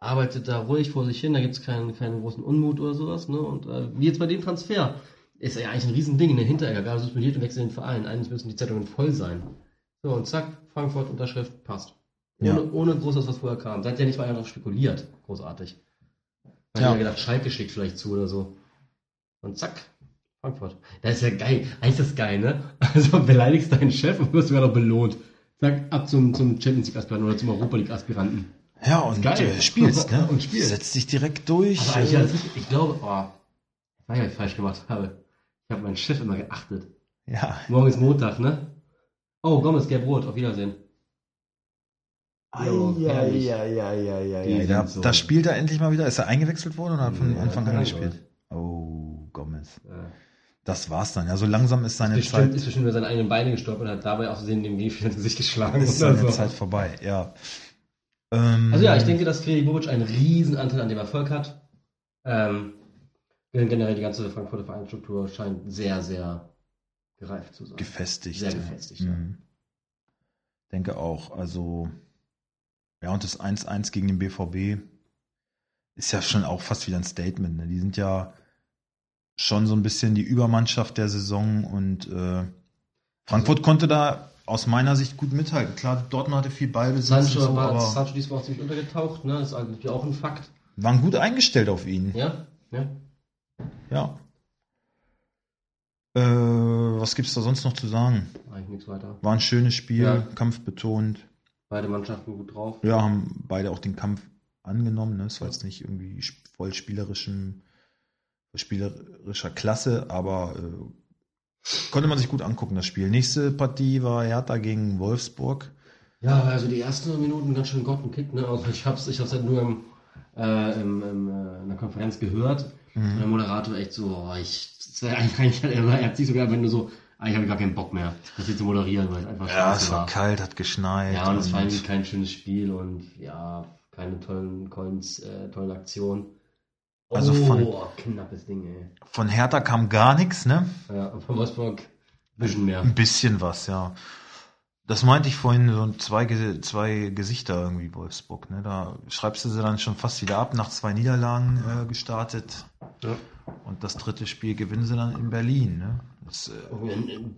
arbeitet da ruhig vor sich hin. Da gibt es keinen, keinen großen Unmut oder sowas. Ne? Und äh, wie jetzt bei dem Transfer, ist ja eigentlich ein Riesending. Eine Hinteregger, gerade suspendiert und wechselt den Verein. Eigentlich müssen die Zeitungen voll sein. So, und zack, Frankfurt, Unterschrift, passt. Ohne, Ja. ohne groß, dass was vorher kam. Seid ja nicht weiter noch spekuliert. Großartig. Ich Ja. ja gedacht, Schalke schickt vielleicht zu oder so. Und zack, Frankfurt. Das ist ja geil. Eigentlich ist das geil, ne? Also beleidigst deinen Chef und wirst sogar noch belohnt. Sag ab zum, zum Champions League Aspiranten oder zum Europa League Aspiranten. Ja, und Geil. äh, spielst, ne? Und spielst. Setzt dich direkt durch. Aber eigentlich, äh, als ich, ich glaube, oh, was ich falsch gemacht habe. Ich habe meinen Chef immer geachtet. ja, Morgen ist Montag, ne? Oh, Gomez, gelb-rot, auf Wiedersehen. Jo, ja, ja, ja, ja, Da, sind so- da spielt er endlich mal wieder. Ist er eingewechselt worden oder hat von Ja, Anfang an gespielt? Oh, Gomez. Äh, Das war's dann. Ja, so langsam ist seine bestimmt, Zeit, ist bestimmt über seine eigenen Beine gestolpert und hat dabei aus Versehen dem Gegenspieler ins Gesicht geschlagen. ist seine so. Zeit vorbei. Ja. Ähm, Also ja, ich denke, dass Freddy Bobic einen riesen Anteil an dem Erfolg hat. Ähm, generell die ganze Frankfurter Vereinsstruktur scheint sehr, sehr gereift zu sein. gefestigt. Sehr ja. gefestigt, ja. Mhm. Denke auch. Also ja, und das 1-1 gegen den BVB ist ja schon auch fast wieder ein Statement. Ne? Die sind ja schon so ein bisschen die Übermannschaft der Saison und äh, Frankfurt konnte da aus meiner Sicht gut mithalten. Klar, Dortmund hatte viel Ballbesitz, Sancho so, war aber Sancho diesmal auch ziemlich untergetaucht, ne? Das ist eigentlich auch ein Fakt. waren gut eingestellt auf ihn. Ja? Ja. Ja. Äh, was gibt's da sonst noch zu sagen? Eigentlich nichts weiter. War ein schönes Spiel, Ja. kampfbetont. Beide Mannschaften gut drauf. Ja, haben beide auch den Kampf angenommen. Ne? Es war jetzt nicht irgendwie voll spielerischem, spielerischer Klasse, aber äh, konnte man sich gut angucken, das Spiel. Nächste Partie war Hertha gegen Wolfsburg. Ja, also die ersten Minuten ganz schön Gott und Kick, ne? Also ich hab's, ich hab's halt nur im, äh, im, im, äh, in der Konferenz gehört. Und der Moderator echt so, oh, ich, eigentlich, er hat sich sogar, wenn du so, eigentlich habe ich gar keinen Bock mehr, das hier zu moderieren, weil es einfach Ja, es war kalt, hat geschneit. Ja, und es war irgendwie kein schönes Spiel und ja, keine tollen, tollen, äh, tollen Aktionen. Also von- oh, knappes Ding, ey. Von Hertha kam gar nichts, ne? Ja, und von Wolfsburg ein bisschen mehr. Ein bisschen was, ja. Das meinte ich vorhin, so zwei, zwei Gesichter irgendwie, Wolfsburg. Ne? Da schreibst du sie dann schon fast wieder ab, nach zwei Niederlagen äh, gestartet. Ja. Und das dritte Spiel gewinnen sie dann in Berlin. Ne? Das, äh, da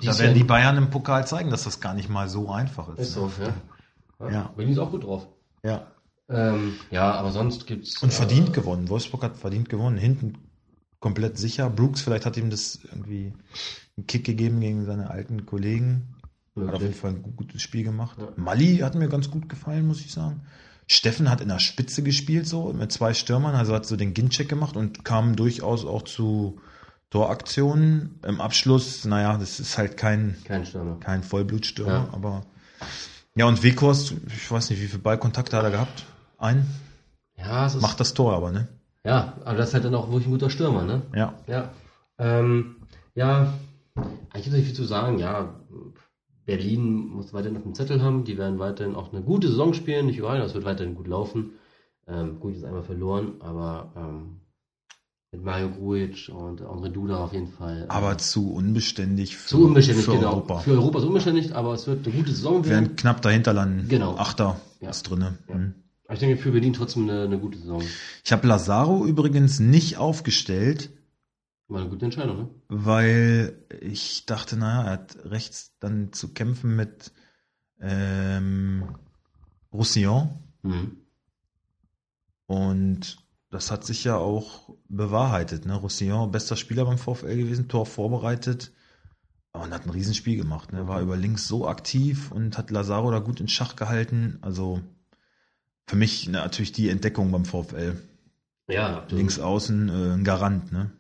Dies werden die Bayern im Pokal zeigen, dass das gar nicht mal so einfach ist. Ist so, ja. ja. Ja. Berlin ist auch gut drauf. Ja. Ähm, ja, aber sonst gibt's. Und äh, verdient gewonnen. Wolfsburg hat verdient gewonnen. Hinten komplett sicher. Brooks, vielleicht hat ihm das irgendwie einen Kick gegeben gegen seine alten Kollegen. Hat auf jeden. Fall ein gu- gutes Spiel gemacht. Ja. Mali hat mir ganz gut gefallen, muss ich sagen. Steffen hat in der Spitze gespielt, so mit zwei Stürmern, also hat so den Gincheck gemacht und kam durchaus auch zu Toraktionen. Im Abschluss, naja, das ist halt kein, Kein Stürmer. kein Vollblutstürmer, Ja. aber ja, und Weghorst, ich weiß nicht, wie viele Ballkontakte hat er gehabt? Ein? Ja, es ist, Macht das Tor aber, ne? ja, aber das ist halt dann auch wirklich ein guter Stürmer, ne? Ja. Ja. Ähm, ja, eigentlich gibt es nicht viel zu sagen. Ja, Berlin muss weiterhin auf dem Zettel haben. Die werden weiterhin auch eine gute Saison spielen. Nicht überall, das wird weiterhin gut laufen. Ähm, gut, ist einmal verloren, aber ähm, Mit Mario Grujic und Andre Duda auf jeden Fall. Aber zu unbeständig für, zu unbeständig, für genau. Europa. Für Europa ist unbeständig, aber es wird eine gute Saison werden. Werden knapp dahinter landen. Genau. Achter Ja. ist drinne. Ja. Hm. Aber ich denke, für Berlin trotzdem eine, eine gute Saison. Ich habe Lazaro übrigens nicht aufgestellt, War eine gute Entscheidung, ne? weil ich dachte, naja, er hat rechts dann zu kämpfen mit ähm, Roussillon Mhm. und das hat sich ja auch bewahrheitet. Ne? Roussillon, bester Spieler beim VfL gewesen, Tor vorbereitet und hat ein Riesenspiel gemacht. Ne? War über links so aktiv und hat Lazaro da gut in Schach gehalten. Also für mich natürlich die Entdeckung beim VfL. Ja, absolut. Links außen äh, ein Garant. Ne?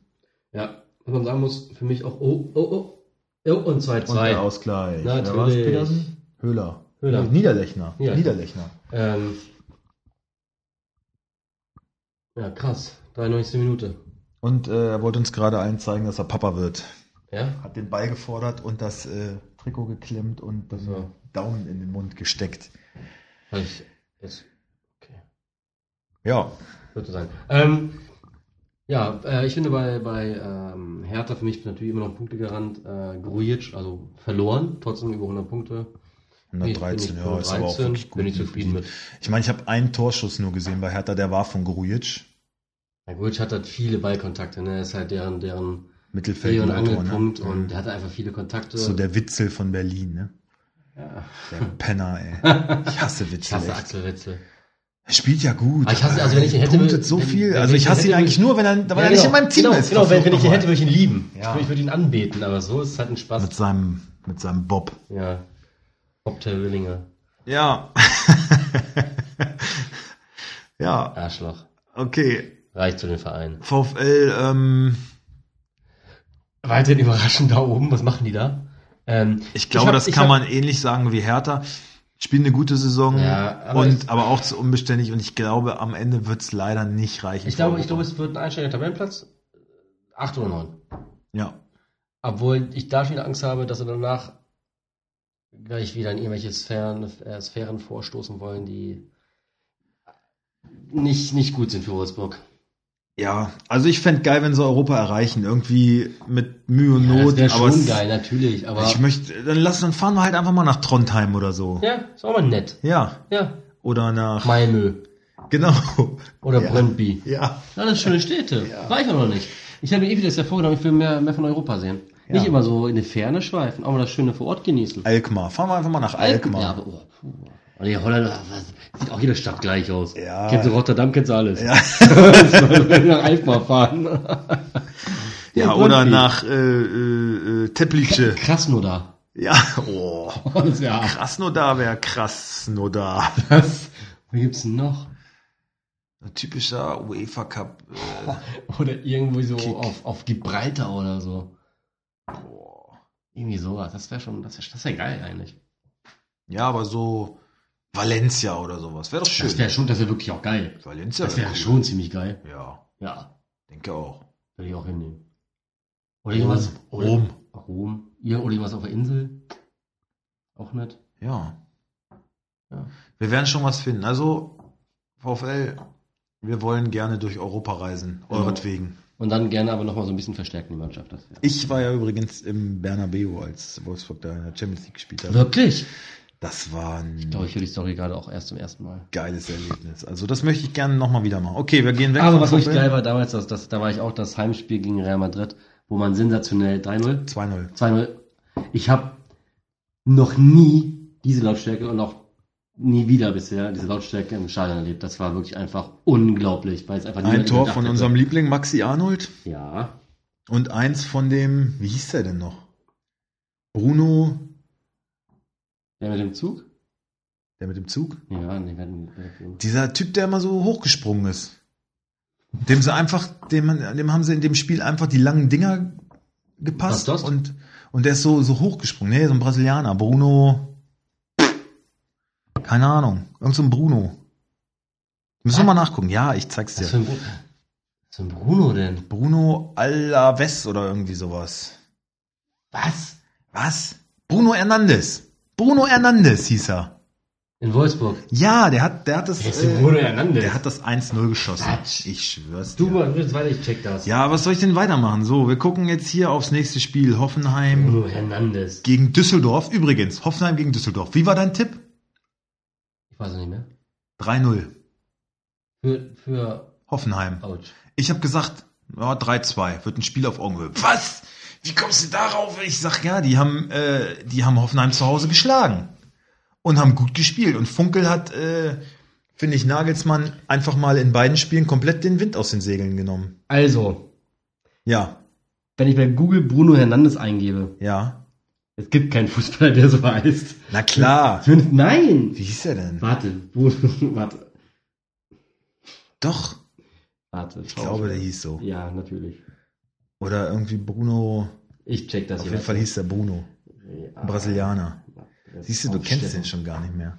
Ja, was man sagen muss, für mich auch, oh, oh, oh. Oh, und 2-2. Und der Ausgleich. Natürlich. Wer war's? Petersen? Höhler. Höhler. Niederlechner. Ja. Niederlechner. Ähm, ja, krass. 93. Minute. Und äh, er wollte uns gerade allen zeigen, dass er Papa wird. Ja? Hat den Ball gefordert und das äh, Trikot geklemmt und den So. Daumen in den Mund gesteckt. Hab ich jetzt. Ja, Wird so sein. Ähm, ja, äh, ich finde bei, bei ähm, Hertha für mich natürlich immer noch Punktegarant äh, Grujic, also verloren, trotzdem über 100 Punkte. Bin ich- 113, bin ich ja, ist aber auch 113, wirklich gut. Bin ich zufrieden mit. Ich meine, ich habe einen Torschuss nur gesehen bei Hertha, der war von Grujic. Ja, Grujic hat halt viele Ballkontakte, ne? Er ist halt deren, deren Mittelfeld. Dreh- und Angelpunkt ne? und er hatte einfach viele Kontakte. So der Witzel von Berlin, ne? ja. Der Penner, ey. Ich hasse Ich Witzel. hasse echt. Axel Wetzel. Er spielt ja gut. Aber ich hasse- also wenn ich ihn hätte, punktet so wenn- viel. wenn also ich ich ihn hasse ihn hätte, eigentlich nur, wenn er, weil Ja, er nicht in meinem Team genau, ist. Genau, wenn, wenn ich ihn hätte, würde ich ihn lieben. Ja. Ich würde ihn anbeten, aber so ist es halt ein Spaß. Mit seinem, mit seinem Bob. Ja. Bob der Willinger. Ja. ja, Arschloch. okay. Reicht zu den Vereinen. VfL, ähm, Weiterhin überraschend da oben. Was machen die da? Ähm, ich glaube, hab- das ich kann hab- man ähnlich sagen wie Hertha. Spielen eine gute Saison Ja, aber und aber auch zu unbeständig und ich glaube, am Ende wird es leider nicht reichen. Ich glaube, ich glaube, es wird ein einstelliger Tabellenplatz. Acht oder neun. ja. Obwohl ich da schon Angst habe, dass sie danach gleich wieder in irgendwelche Sphären, äh, Sphären vorstoßen wollen, die nicht, nicht gut sind für Wolfsburg. Ja, also ich fänd geil, wenn sie Europa erreichen, irgendwie mit Mühe und Ja, Not. das aber schon es- geil, natürlich. Aber Ich möchte, dann lass, dann fahren wir halt einfach mal nach Trondheim oder so. ja, ist auch mal nett. Ja. Ja, Oder nach, Malmö genau. oder Ja. Brøndby. Ja. Alles schöne Städte. Ja. War ich aber noch nicht. Ich habe mir wieder das ja vorgenommen, ich will mehr, mehr von Europa sehen. Ja. Nicht immer so in die Ferne schweifen, auch mal das Schöne vor Ort genießen. Alkmaar. Fahren wir einfach mal nach Alkmaar. Ja, aber, oh, puh. Und die Holländer, sieht auch jede Stadt gleich aus. Ja. Kennst du Rotterdam, kennst du alles. Ja. nach Alkmaar fahren. Ja, Brøndby. oder nach äh, äh, äh, Teplice. Krasnodar. Ja, oh. Das ja Krasnodar wäre Krasnodar. was. Wo gibt's denn noch? Ein typischer UEFA Cup. Äh, Oder irgendwo so Kick. auf, auf Gibraltar oder so. boah. Irgendwie sowas. Das wäre schon, das wäre das wär geil eigentlich. Ja, aber so Valencia oder sowas. Wäre doch schön. Das wäre schon, das wäre wirklich auch geil. Valencia Das wär wäre cool. schon ziemlich geil. Ja, Ja, denke auch. würde ich auch hinnehmen. Oder irgendwas. Oder, Rom. Rom. Ja, oder irgendwas auf der Insel. Auch nett. Ja. Ja. Wir werden schon was finden. Also, VfL, wir wollen gerne durch Europa reisen, Genau. euretwegen. Und dann gerne aber nochmal so ein bisschen verstärken, die Mannschaft. Das wär- Ich war ja übrigens im Bernabeu, als Wolfsburg da in der Champions League gespielt hat. Wirklich? Das war ein Ich glaube, ich höre die Story gerade auch erst zum ersten Mal. geiles Erlebnis. Also das möchte ich gerne nochmal wieder machen. Okay, wir gehen weg. Aber was wirklich geil war damals, das, das, da war ich auch das Heimspiel gegen Real Madrid, wo man sensationell 3-0, 2-0. 2-0. Ich habe noch nie diese Lautstärke und auch nie wieder bisher diese Lautstärke im Stadion erlebt. Das war wirklich einfach unglaublich, weil es einfach Ein Tor von hätte. unserem Liebling Maxi Arnold Ja, und eins von dem, wie hieß der denn noch? Bruno, der mit dem Zug? der mit dem Zug? Ja, nee, hatten- wir hatten- Dieser Typ, der immer so hochgesprungen ist. Dem sie einfach, dem, dem haben sie in dem Spiel einfach die langen Dinger gepasst Was, Dost? und, und der ist so, so hochgesprungen. Nee, so ein Brasilianer. Bruno. Keine Ahnung. Irgend so ein Bruno. Müssen wir mal nachgucken. Ja, ich zeig's Was für dir. ein, Bru was für ein Bruno denn? Bruno Alaves oder irgendwie sowas. Was? Was? Bruno Hernandez. Bruno Hernandez hieß er. In Wolfsburg. Ja, der hat, der hat das, Jetzt Bruno äh, Hernandez. der hat das 1-0 geschossen. Quatsch. Ich schwör's Du dir. mal, jetzt weiter, ich check das. Ja, was soll ich denn weitermachen? So, wir gucken jetzt hier aufs nächste Spiel. Hoffenheim Bruno Hernandez. gegen Düsseldorf. Übrigens, Hoffenheim gegen Düsseldorf. Wie war dein Tipp? Ich weiß es nicht mehr. 3-0. Für, für, Hoffenheim. ouch. Ich habe gesagt, ja, 3-2. Wird ein Spiel auf Augenhöhe. Was? Wie kommst du darauf? Ich sag, ja, die haben, äh, die haben Hoffenheim zu Hause geschlagen. Und haben gut gespielt. Und Funkel hat, äh, finde ich, Nagelsmann einfach mal in beiden Spielen komplett den Wind aus den Segeln genommen. Also, Ja, wenn ich bei Google Bruno Hernandez eingebe, ja. es gibt keinen Fußballer, der so heißt. Na klar. Nein! Wie hieß er denn? Warte, Bruno, warte, Doch, warte. ich glaube, der hieß so. Ja, natürlich. Oder irgendwie Bruno. Ich check das Auf jeden Fall hieß der Bruno. Ein Brasilianer. Siehst du, du kennst den schon gar nicht mehr.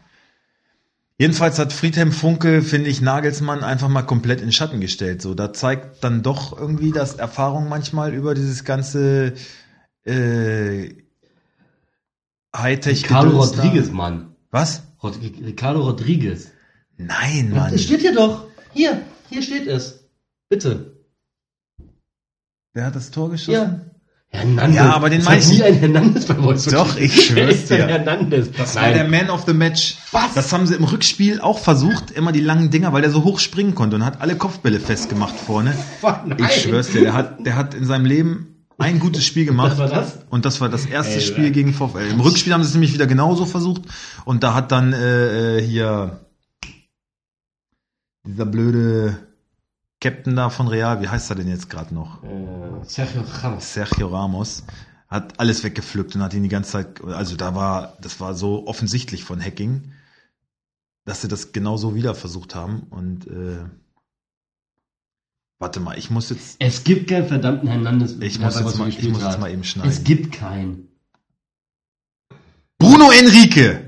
Jedenfalls hat Friedhelm Funkel, finde ich, Nagelsmann einfach mal komplett in Schatten gestellt. So, da zeigt dann doch irgendwie, dass Erfahrung manchmal über dieses ganze äh, Hightech. Ricardo Rodriguez, Mann. Was? Rod Ricardo Rodriguez. Nein, Mann. Das steht hier doch. Hier, hier steht es. Bitte. Wer hat das Tor geschossen? Ja. Hernandez. Ja, aber den hat meisten- nie ein Hernandez bei Wolfsburg. Doch, ich schwör's dir. Hernandez? Das war der Man of the Match. Was? Das haben sie im Rückspiel auch versucht, immer die langen Dinger, weil der so hoch springen konnte und hat alle Kopfbälle festgemacht vorne. Nein. Ich schwör's dir, der hat, der hat in seinem Leben ein gutes Spiel gemacht. Was war das? Und das war das erste Ey, Spiel gegen VfL. Im Rückspiel haben sie es nämlich wieder genauso versucht. Und da hat dann äh, äh, hier dieser blöde Captain da von Real, wie heißt er denn jetzt gerade noch? Äh, Sergio Ramos. Sergio Ramos hat alles weggepflückt und hat ihn die ganze Zeit, also da war, das war so offensichtlich von Hacking, dass sie das genauso wieder versucht haben und äh, warte mal, ich muss jetzt, Es gibt keinen verdammten Hernandez. ich muss jetzt mal, ich muss jetzt mal eben schneiden. Es gibt keinen. Bruno Enrique,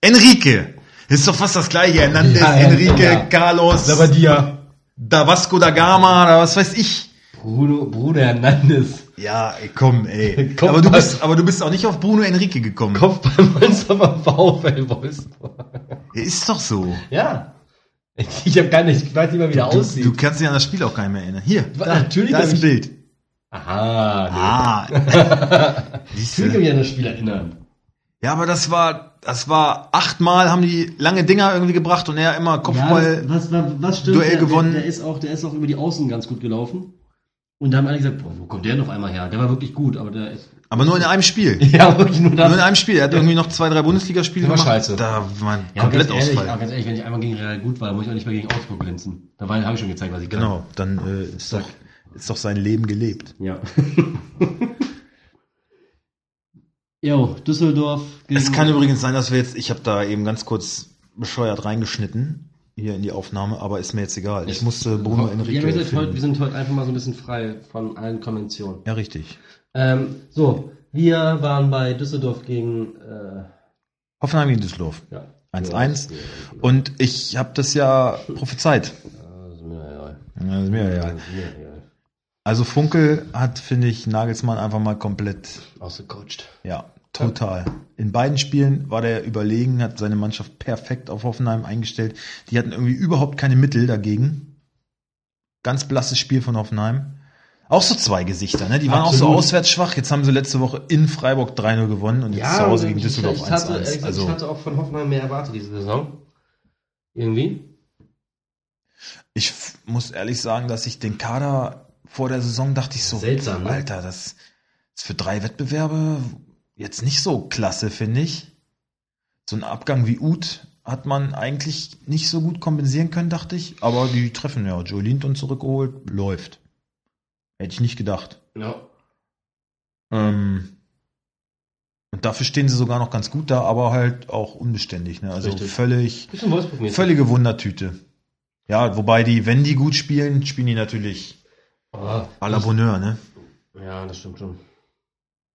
Enrique, ist doch fast das gleiche, Hernandez, ja, Enrique, ja. Carlos, Labadia. Da Vasco da Gama, oder was weiß ich. Bruno, Bruno Hernandez. Ja, ey, komm, ey. Komm, aber du bist, aber du bist auch nicht auf Bruno Enrique gekommen. Kopfball Monster VfL Wolfsburg. Ja, Ist doch so. Ja. Ich habe gar nicht, ich weiß nicht mal, wie der Du, aussieht. du kannst dich an das Spiel auch gar nicht mehr erinnern. Hier, da, natürlich da ist ein ich- Bild. Aha. Nee. Ah. Siehst Ich will du? mich an das Spiel erinnern. Ja, aber das war, das war achtmal haben die lange Dinger irgendwie gebracht und er immer Kopfball. was, was, was stimmt? Duell der, gewonnen. Der, der, ist auch, der ist auch über die Außen ganz gut gelaufen. Und da haben alle gesagt, boah, wo kommt der noch einmal her? Der war wirklich gut, aber der ist. aber nur in einem Spiel. Ja, wirklich nur das. Nur in einem Spiel. Er hat irgendwie noch zwei, drei Bundesligaspiele gemacht. scheiße. Da war ein ja, ganz ehrlich, aber ganz ehrlich, wenn ich einmal gegen Real gut war, muss ich auch nicht mehr gegen Augsburg glänzen. Da habe ich schon gezeigt, was ich kann. Genau, dann äh, ist, doch, ist doch sein Leben gelebt. Ja. Jo, Düsseldorf. Es kann übrigens sein, dass wir jetzt, ich habe da eben ganz kurz bescheuert reingeschnitten hier in die Aufnahme, aber ist mir jetzt egal. Ich musste Bruno ja, Enrique. wir, sind heute, wir sind heute einfach mal so ein bisschen frei von allen Konventionen. ja, richtig. Ähm, so, wir waren bei Düsseldorf gegen äh, Hoffenheim gegen Düsseldorf. ja. 1-1. Und ich habe das ja prophezeit. Ja, ist mir egal. Ja, ist mir egal. Also Funkel hat, finde ich, Nagelsmann einfach mal komplett, Ausgecoacht. ja, total. In beiden Spielen war der überlegen, hat seine Mannschaft perfekt auf Hoffenheim eingestellt. Die hatten irgendwie überhaupt keine Mittel dagegen. Ganz blasses Spiel von Hoffenheim. Auch so zwei Gesichter, ne? Die waren auch so Absolut. auswärts schwach. Jetzt haben sie letzte Woche in Freiburg 3-0 gewonnen und jetzt zu Hause gegen Düsseldorf ich, hatte, ehrlich 1-1. gesagt, Also ich hatte auch von Hoffenheim mehr erwartet diese Saison. Irgendwie. ich muss ehrlich sagen, dass ich den Kader vor der Saison dachte ich so, Seltsam, ne? Alter, das ist für drei Wettbewerbe jetzt nicht so klasse, finde ich. So einen Abgang wie Uth hat man eigentlich nicht so gut kompensieren können, dachte ich. Aber die treffen ja. Joe Linton zurückgeholt, läuft. Hätte ich nicht gedacht. Ja. Ähm, und dafür stehen sie sogar noch ganz gut da, aber halt auch unbeständig. Ne? Also Richtig. völlig, völlige Wundertüte. Ja, wobei die, wenn die gut spielen, spielen die natürlich Ah, à la Bonheur, ne? Ja, das stimmt schon.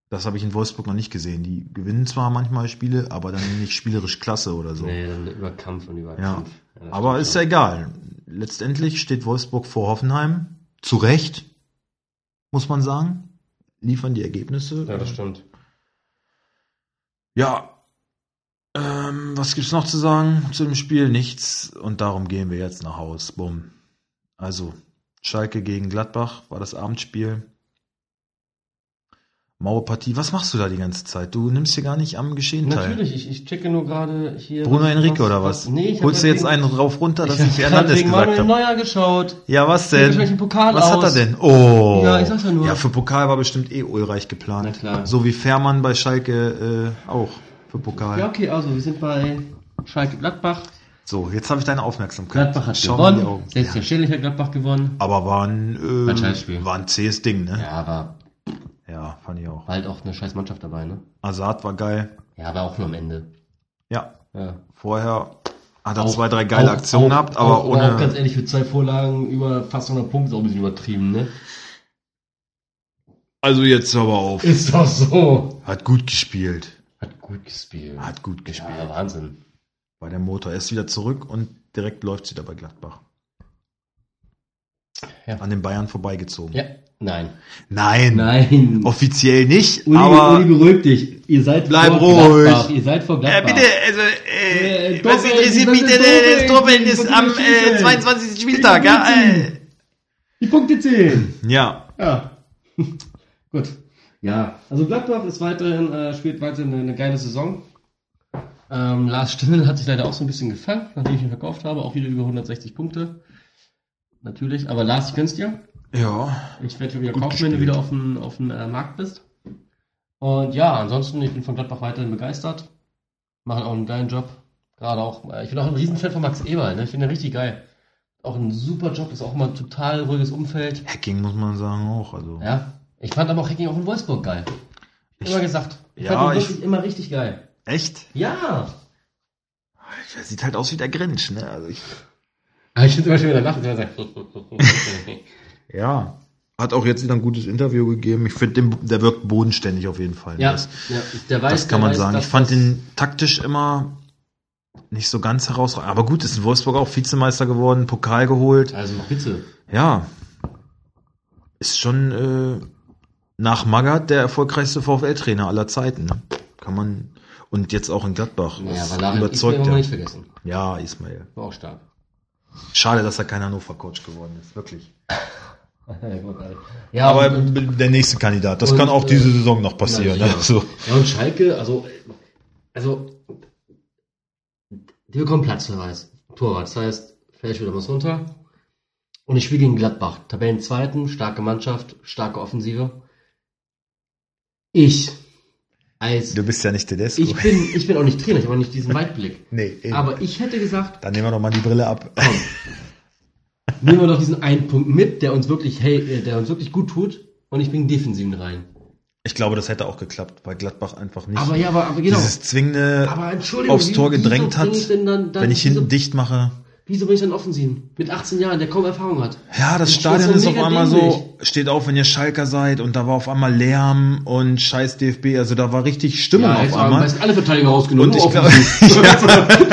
Das habe ich in Wolfsburg noch nicht gesehen. Die gewinnen zwar manchmal Spiele, aber dann nicht spielerisch klasse oder so. Nee, dann über Kampf und über Ja. Kampf. das aber ist ja egal. Letztendlich steht Wolfsburg vor Hoffenheim. Zu Recht, muss man sagen. Liefern die Ergebnisse. Ja, das stimmt. Ja. Ähm, was gibt's noch zu sagen zu dem Spiel? Nichts. Und darum gehen wir jetzt nach Haus. Bumm. Also, Schalke gegen Gladbach war das Abendspiel. Mauerpartie. Was machst du da die ganze Zeit? Du nimmst hier gar nicht am Geschehen teil. Natürlich, ich, ich checke nur gerade hier. Bruno Enrique oder was? Nee, ich Holst du jetzt einen drauf runter, dass ich hab Hernandez gesagt habe? Neuer geschaut. Ja, was denn? was hat aus. er denn? Oh. Ja, ich sag's ja nur. Ja, für Pokal war bestimmt eh Ulreich geplant. Na klar. So wie Fährmann bei Schalke äh, auch für Pokal. Ja, okay, also wir sind bei Schalke Gladbach. So, jetzt habe ich deine Aufmerksamkeit. Gladbach hat Schau gewonnen. Selbstverständlich hat Gladbach gewonnen. Aber war ein, War äh, war ein zähes Ding, ne? Ja, aber Ja, fand ich auch. war halt auch eine scheiß Mannschaft dabei, ne? Azad war geil. Ja, aber auch nur am Ende. Ja, Ja. vorher hat er Auch- zwei, drei geile auch- Aktionen auch- gehabt, aber ohne. Auch ganz ehrlich, für zwei Vorlagen über fast 100 Punkte ist auch ein bisschen übertrieben, ne? also jetzt aber auf. Ist doch so. Hat gut gespielt. Hat gut gespielt. Hat gut gespielt. Ja, Wahnsinn. Bei der Motor. Er ist wieder zurück und direkt läuft wieder bei Gladbach. Ja. An den Bayern vorbeigezogen. Ja, nein. Nein, Nein. Offiziell nicht, Uli, aber. Uli, beruhig dich. Ihr seid Bleib vor ruhig. Gladbach. Ihr seid vor Äh, Gladbach. bitte, also, äh, Äh, was interessiert mich das denn? ist äh, Das Doppel, Doppeln ist die am äh, zählen. 22. Spieltag, ja? Äh. Die Punkte zählen. Ja, Ja. Gut. Ja, also Gladbach ist weiterhin, äh, spielt weiterhin eine geile Saison. Ähm, Lars Stindl hat sich leider auch so ein bisschen gefangen, nachdem ich ihn verkauft habe. Auch wieder über 160 Punkte. Natürlich. Aber Lars, ich gönn's dir. ja. Ich werde dir wieder kaufen, wenn du gespielt. wieder auf dem, auf dem äh, Markt bist. Und ja, ansonsten, ich bin von Gladbach weiterhin begeistert. Machen auch einen geilen Job. Gerade auch, äh, ich bin auch ein Riesenfan von Max Eberl, ne? Ich finde ihn richtig geil. Auch ein super Job, ist auch immer ein total ruhiges Umfeld. Hacking muss man sagen auch. Also. Ja. Ich fand aber auch Hacking auch in Wolfsburg geil. Immer gesagt. Ich Ja, fand ihn ich- wirklich immer richtig geil. Echt? Ja. Er sieht halt aus wie der Grinch, ne? Also ich, Aber ich finde immer schön, wenn er lacht. sagt, ja. Hat auch jetzt wieder ein gutes Interview gegeben. Ich finde, der wirkt bodenständig auf jeden Fall. ja, Das, ja, der weiß, das kann man weiß, sagen. Ich fand das- ihn taktisch immer nicht so ganz herausragend. Aber gut, ist in Wolfsburg auch Vizemeister geworden, Pokal geholt. Also bitte. Ja. Ist schon äh, nach Magath der erfolgreichste VfL-Trainer aller Zeiten. Ne? Kann man. Und jetzt auch in Gladbach. Ja, Larin überzeugt ja. nicht vergessen. Ja, Ismail. War auch stark. Schade, dass er kein Hannover-Coach geworden ist. Wirklich. ja, Aber und, der nächste Kandidat. Das und, kann auch äh, diese Saison noch passieren. Ne? So. ja, und Schalke, also, also, die bekommen Platzverweis. Torwart. Das heißt, fällt wieder was runter. Und ich spiele gegen Gladbach. Tabellenzweiten, starke Mannschaft, starke Offensive. Ich, als, Du bist ja nicht Tedesco. ich bin, ich bin auch nicht Trainer, ich habe auch nicht diesen Weitblick. nee, eben. Aber ich hätte gesagt, Dann nehmen wir doch mal die Brille ab. komm, nehmen wir doch diesen einen Punkt mit, der uns wirklich, hey, äh, der uns wirklich gut tut. Und ich bringe Defensiven rein. Ich glaube, das hätte auch geklappt, weil Gladbach einfach nicht Aber ja, aber, aber genau. dieses zwingende Aber aufs Tor gedrängt hat. dann, dann wenn ich hinten dicht mache. Wieso bin ich dann Offensiven? Mit 18 Jahren, der kaum Erfahrung hat. Ja, das Ich Stadion ist auf einmal dämlich. so, steht auf, wenn ihr Schalker seid und da war auf einmal Lärm und scheiß DFB, also da war richtig Stimmung jetzt auf einmal. wir alle Verteidiger rausgenommen. Und ich glaube,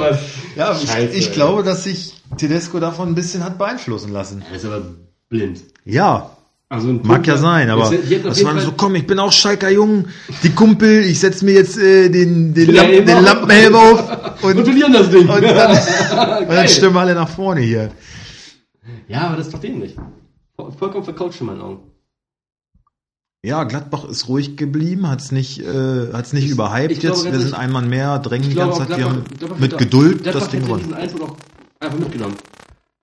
was. ja, ich, Scheiße, ich ey. glaube, dass sich Tedesco davon ein bisschen hat beeinflussen lassen. Er ist aber blind. Ja, Also mag Punkt- ja sein, aber das Fall- so, komm, ich bin auch Schalker Jung, die Kumpel, ich setz mir jetzt äh, den, den, Lamp, den auf. Lampenhelm auf und, Und und verlieren das Ding. dann, und dann stimmen alle nach vorne hier. Ja, aber das ist doch dämlich. Voll- Vollkommen vercoacht in meinen Augen. Ja, Gladbach ist ruhig geblieben, hat's nicht, äh, hat's nicht Ich- überhyped ich jetzt. Wir sind ein Mann mehr, drängen die ganze Zeit. Wir haben mit Geduld Gladbach das Ding gewonnen. auch einfach mitgenommen.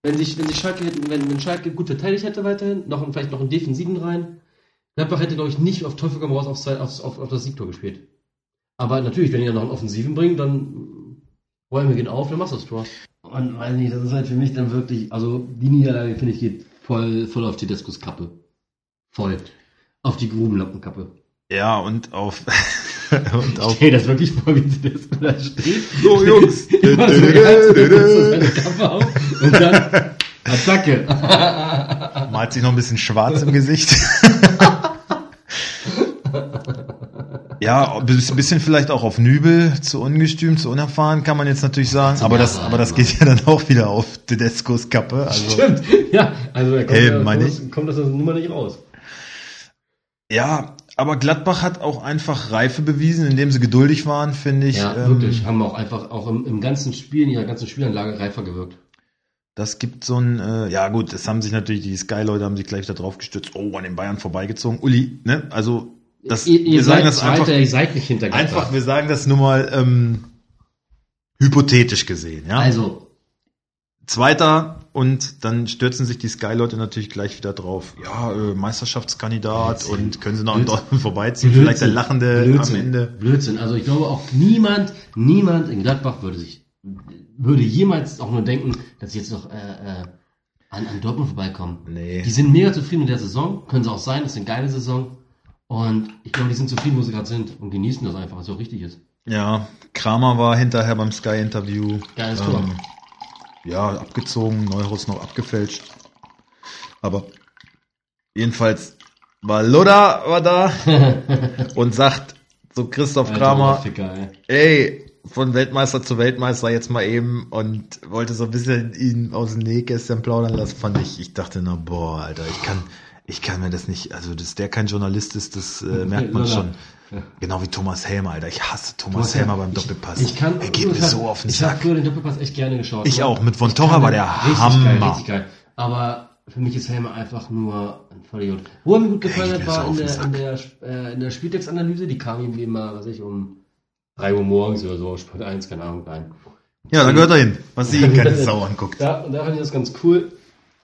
Wenn sich, wenn sich Schalke hätten, wenn, wenn Schalke gut verteidigt hätte weiterhin, noch, vielleicht noch einen Defensiven rein, Gladbach hätte, glaube ich, nicht auf Teufel komm raus aufs, aufs, auf, auf das Siegtor gespielt. Aber natürlich, wenn dann noch einen Offensiven bringen, dann räumen wir ihn auf, dann machst du das Tor. Und weiß nicht, das ist halt für mich dann wirklich, also die Niederlage, finde ich, geht voll, voll auf die Diskuskappe. Voll. Auf die Grubenlampenkappe. Ja, und auf, und auf, Hey, das wirklich vor, wie Tedesco da steht. so Jungs. So so und dann Attacke. Malt sich noch ein bisschen schwarz im Gesicht. Ja, ein bisschen vielleicht auch auf Nübel, zu ungestüm, zu unerfahren, kann man jetzt natürlich sagen. Aber das, aber das geht ja dann auch wieder auf Tedescos Kappe. Also, Stimmt. Ja, also da kommt, Hey, meine kommt, das- kommt das aus der Nummer nicht raus. ja, Aber Gladbach hat auch einfach Reife bewiesen, indem sie geduldig waren, finde ich. Ja, Ähm, wirklich. Haben auch einfach auch im, im ganzen Spiel, in ihrer ganzen Spielanlage reifer gewirkt. Das gibt so ein, äh, ja gut, es haben sich natürlich die Sky-Leute haben sich gleich da drauf gestützt, oh, an den Bayern vorbeigezogen. Uli, ne? Also das, ihr, ihr wir sagen das einfach, Zweiter, ihr seid nicht hinter Gladbach. einfach, wir sagen das nur mal ähm, hypothetisch gesehen, ja. Also, Zweiter und dann stürzen sich die Sky-Leute natürlich gleich wieder drauf. Ja, äh, Meisterschaftskandidat Blödsinn. und können sie noch an Blödsinn. Dortmund vorbeiziehen. Vielleicht der Blödsinn. Lachende Blödsinn. am Ende. Blödsinn. Also ich glaube auch niemand, niemand in Gladbach würde sich, würde jemals auch nur denken, dass sie jetzt noch äh, äh, an, an Dortmund vorbeikommen. Nee. Die sind mega zufrieden mit der Saison, können sie auch sein, das ist eine geile Saison. Und ich glaube, die sind zufrieden, wo sie gerade sind und genießen das einfach, was so richtig ist. Ja, Kramer war hinterher beim Sky-Interview. Geiles Tor. Ähm, ja, abgezogen, Neuhaus noch abgefälscht. Aber jedenfalls war Loda war da und sagt so Christoph Alter, Kramer, Ficker, ey. ey, von Weltmeister zu Weltmeister jetzt mal eben und wollte so ein bisschen ihn aus dem Nähkästchen plaudern lassen, fand ich, ich dachte, na boah, Alter, ich kann, ich kann mir das nicht, also dass der kein Journalist ist, das äh, merkt man schon. Genau wie Thomas Helmer, Alter. Ich hasse Thomas Thomas Helmer Helmer, beim ich- Doppelpass. Ich kann, er geht mir so auf den Ich habe Sack. früher den Doppelpass echt gerne geschaut. Ich ne? auch. Mit Von Ich Torra war der richtig Hammer. Geil, richtig geil. Aber für mich ist Helmer einfach nur ein Vollidiot. Wo er mir gut gefallen hat, war in der, in der, äh, in der Spieltextanalyse. Die kam ihm wie immer, was weiß ich, um 3 Uhr morgens oder so, Sport 1, keine Ahnung, nein. Ja, da gehört er hin. Was sich ihn keine Sau anguckt. Ja, und da fand ich das ganz cool.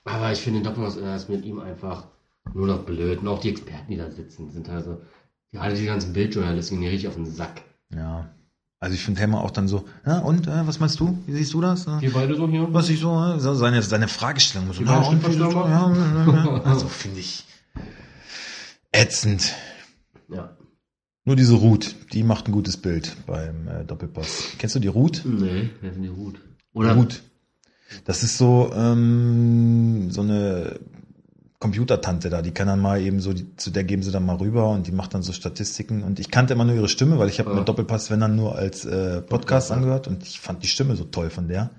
Aber ich finde den Doppelpass äh, ist mit ihm einfach nur noch blöd. Und auch die Experten, die da sitzen, sind also, gerade die ganzen Bildjournalisten gehen mir richtig auf den Sack. Ja. Also ich finde Helmer auch dann so, ja, und, äh, was meinst du? Wie siehst du das? Wir beide so hier. Was ich so, äh, so seine, seine Fragestellung. So, ja, und, Stückverstärker? ja, ja. Also finde ich ätzend. Ja. Nur diese Ruth, die macht ein gutes Bild beim äh, Doppelpass. Kennst du die Ruth? Nee, wer sind die Hut? Oder Ruth. Das ist so, ähm, so eine Computertante da, die kann dann mal eben so, die, zu der geben sie dann mal rüber und die macht dann so Statistiken und ich kannte immer nur ihre Stimme, weil ich habe Ja. mir Doppelpass, wenn dann nur als äh, Podcast ja. angehört und ich fand die Stimme so toll von der,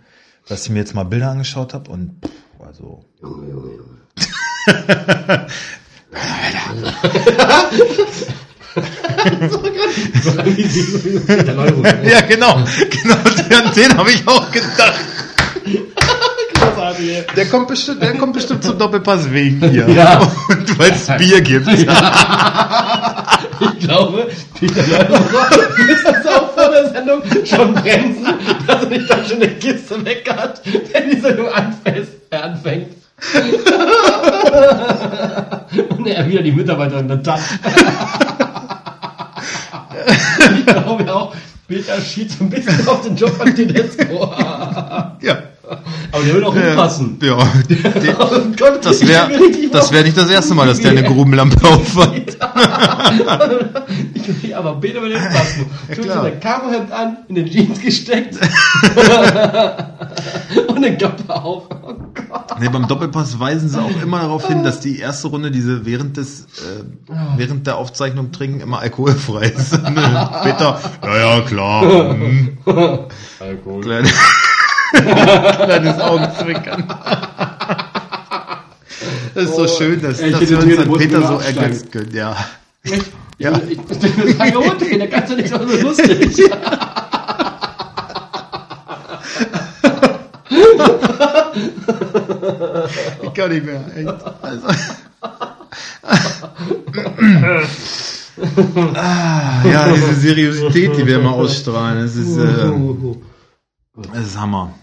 dass ich mir jetzt mal Bilder angeschaut habe und pff, also Junge, Junge, Junge. ja genau, genau den, den habe ich auch gedacht. Großartig. Der kommt bestimmt, der kommt bestimmt zum Doppelpass wegen ihr Ja. und weil es Bier gibt. Ich glaube, Peter Neururer müsste es auch vor der Sendung schon bremsen, dass er nicht dann schon eine Kiste weg hat, wenn die Sendung anfängt. Und er wieder die Mitarbeiterin dann tanzt. ich glaube auch, Peter schied so ein bisschen auf den Job von Tedesco. Ja. Aber der will auch hinpassen. Ja, der, Oh Gott, Das wäre das wär nicht das erste Mal, dass der eine Grubenlampe aufhat. Ich will aber Peter will hinpassen. Tut klar. so ein Karohemd an, in den Jeans gesteckt. Und eine Kappe auf. Oh Gott. Nee, beim Doppelpass weisen sie auch immer darauf hin, dass die erste Runde, diese während des, äh, während der Aufzeichnung trinken, immer alkoholfrei ist. Peter, ja, ja, klar. Hm. Alkohol. Kleine, kleines Augenzwinkern. Das ist so schön, dass, dass wir uns an Peter so ergötzen können. Ja. Ja. Ja. Ich, ich bin sagen, rot gehen, da kannst du nicht so lustig. Ich kann nicht mehr. Echt. Also. ah, ja, diese Seriosität, die wir immer ausstrahlen, das ist, äh, das ist Hammer.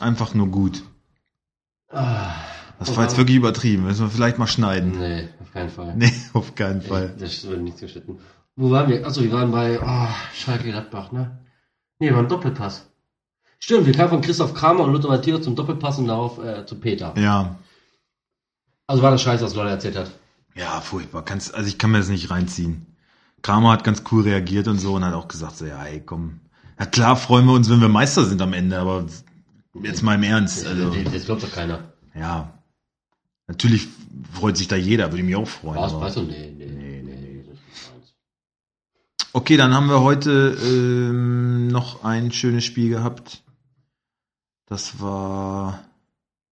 Einfach nur gut. Das war jetzt wirklich übertrieben. Müssen wir vielleicht mal schneiden. Nee, auf keinen Fall. Nee, auf keinen Fall. Das wird nichts geschnitten. Wo waren wir? Achso, wir waren bei oh, Schalke Gladbach, ne? Nee, beim Doppelpass. Stimmt, wir kamen von Christoph Kramer und Luther Matthäus zum Doppelpass und darauf äh, zu Peter. Ja. Also war das scheiße, was Leute erzählt hat. Ja, furchtbar. Kannst, also ich kann mir das nicht reinziehen. Kramer hat ganz cool reagiert und so und hat auch gesagt, so, ja, ey, komm. Ja klar freuen wir uns, wenn wir Meister sind am Ende, aber jetzt mal im Ernst. Also, Das, glaubt doch keiner. ja. Natürlich freut sich da jeder, würde ich mich auch freuen. Was, du? Nee, nee, Nee, nee. Okay, dann haben wir heute ähm, noch ein schönes Spiel gehabt. Das war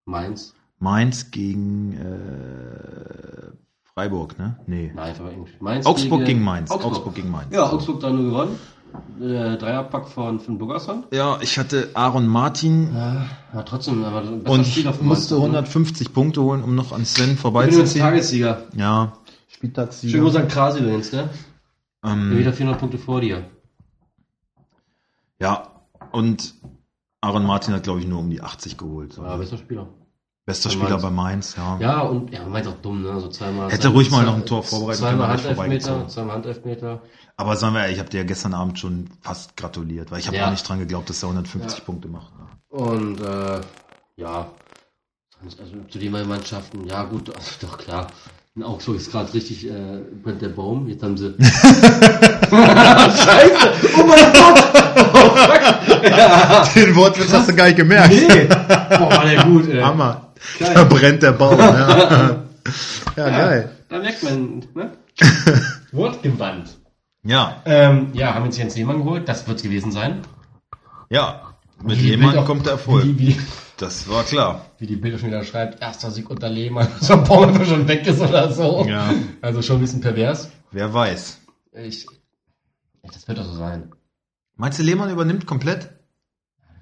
Meins. Mainz gegen äh, Freiburg, ne? Nee. Nein. Mainz Augsburg gegen Mainz. Augsburg, Augsburg gegen Mainz. Ja, Augsburg 3-0 gewonnen. Äh, Dreierpack von, von Burgerson. Ja, ich hatte Aaron Martin Ja, ja, trotzdem, aber ein besser und Spieler von musste Mainz, ne? 150 Punkte holen, um noch an Sven Ich bin vorbeizuziehen. Tagessieger. Ja, Spieltagssieger. Gruß an Krasi übrigens, ne? Bin Ähm, wieder 400 Punkte vor dir. ja, und Aaron Martin hat, glaube ich, nur um die 80 geholt. So. Ja, bester Spieler. Bester Spieler Mainz. bei Mainz, ja. Ja, und ja, Mainz auch dumm, ne? Also zweimal. Hätte ruhig mal noch ein Tor vorbereiten Zweimal Handelfmeter, zweimal Handelfmeter. Aber sagen wir, ehrlich, ich habe dir ja gestern Abend schon fast gratuliert, weil ich habe Ja. auch nicht dran geglaubt, dass er 150 Ja. Punkte macht. Und äh, ja, also zu den beiden Mannschaften, ja gut, also, doch klar. In Augsburg ist gerade richtig, äh, brennt der Baum. Jetzt haben sie. Scheiße! Oh mein Gott! Oh fuck! Ja. Den Wortwitz hast du gar nicht gemerkt. Nee! Boah, war der gut, ey. Hammer. Geil. Da brennt der Baum. Ja, ja geil. Da merkt man, ne? Wortgewandt. Ja, Ähm, ja, haben jetzt Jens Lehmann geholt, das wird's gewesen sein. ja. Mit Wie Lehmann auch- kommt der Erfolg. Wie, wie, Das war klar. wie die Bilder schon wieder schreibt, erster Sieg unter Lehmann, so ein Baum schon weg ist oder so. Ja. Also schon ein bisschen pervers. Wer weiß. Ich, das wird auch so sein. Meinst du, Lehmann übernimmt komplett?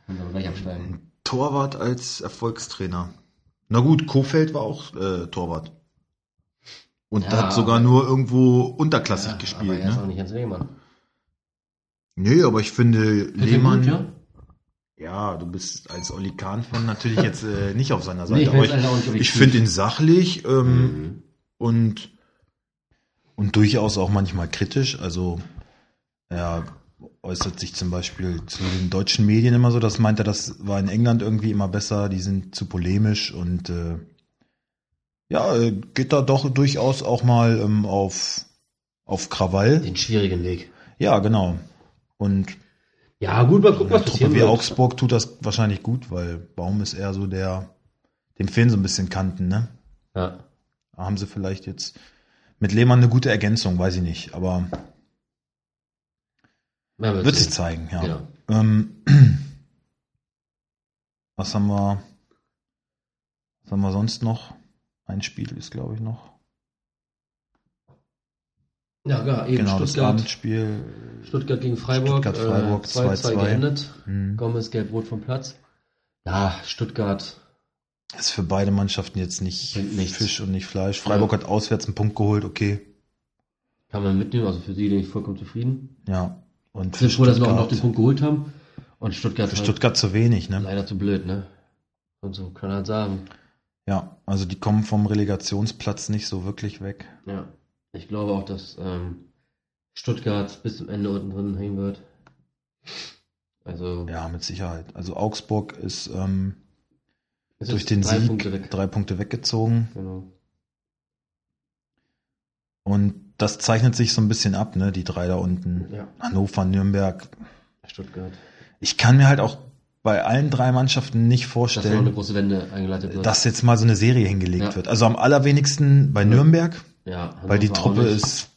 Können wir gleich absteigen. Torwart als Erfolgstrainer. Na gut, Kofeld war auch äh, Torwart. Und Ja, hat sogar nur irgendwo unterklassig Ja, aber gespielt. er ist auch Ne? nicht Jens Lehmann. Nee, aber ich finde, Lehmann. Gut, ja? Ja, du bist als Oli Kahn-Fan natürlich jetzt äh, nicht auf seiner Nee, Seite. ich aber bin ich, ich finde ihn sachlich ähm, Mhm. und, und durchaus auch manchmal kritisch. Also er äußert sich zum Beispiel zu den deutschen Medien immer so, das meint er, das war in England irgendwie immer besser, die sind zu polemisch und äh, ja, äh, geht da doch durchaus auch mal ähm, auf, auf Krawall. Den schwierigen Weg. Ja, genau. Und Ja, gut, mal gucken, was Truppe passieren wie wird. Augsburg tut das wahrscheinlich gut, weil Baum ist eher so der, dem fehlen so ein bisschen Kanten, ne? Ja. Da haben sie vielleicht jetzt mit Lehmann eine gute Ergänzung, weiß ich nicht, aber Ja, wird's wird sich zeigen, ja. Genau. Ähm, was haben wir, was haben wir sonst noch? Ein Spiel ist, glaube ich, noch. Ja, ja, eben genau, das Stuttgart, Abendspiel. Stuttgart gegen Freiburg. Stuttgart-Freiburg, äh, 2-2 2-2. geendet. Hm. Gomez gelb-rot vom Platz. Ja, Stuttgart. Ist für beide Mannschaften jetzt nicht. Fisch und nicht Fleisch. Freiburg hat auswärts einen Punkt geholt, okay. Kann man mitnehmen, also für sie bin ich vollkommen zufrieden. Ja. Und Ich bin froh, dass wir auch noch den Punkt geholt haben. Und Stuttgart Für halt Stuttgart zu wenig, ne? leider zu blöd, ne? Und so kann man halt sagen. Ja, also die kommen vom Relegationsplatz nicht so wirklich weg. Ja. Ich glaube auch, dass ähm, Stuttgart bis zum Ende unten drin hängen wird. Also Ja, mit Sicherheit. Also Augsburg ist ähm, durch den drei Sieg Punkte drei Punkte weggezogen. Genau. Und das zeichnet sich so ein bisschen ab, ne? Die drei da unten. Ja, Hannover, Nürnberg. Stuttgart. Ich kann mir halt auch bei allen drei Mannschaften nicht Dass vorstellen, wird. dass jetzt mal so eine Serie hingelegt Ja. wird. Also am allerwenigsten bei Nürnberg, ja, weil die Truppe ist,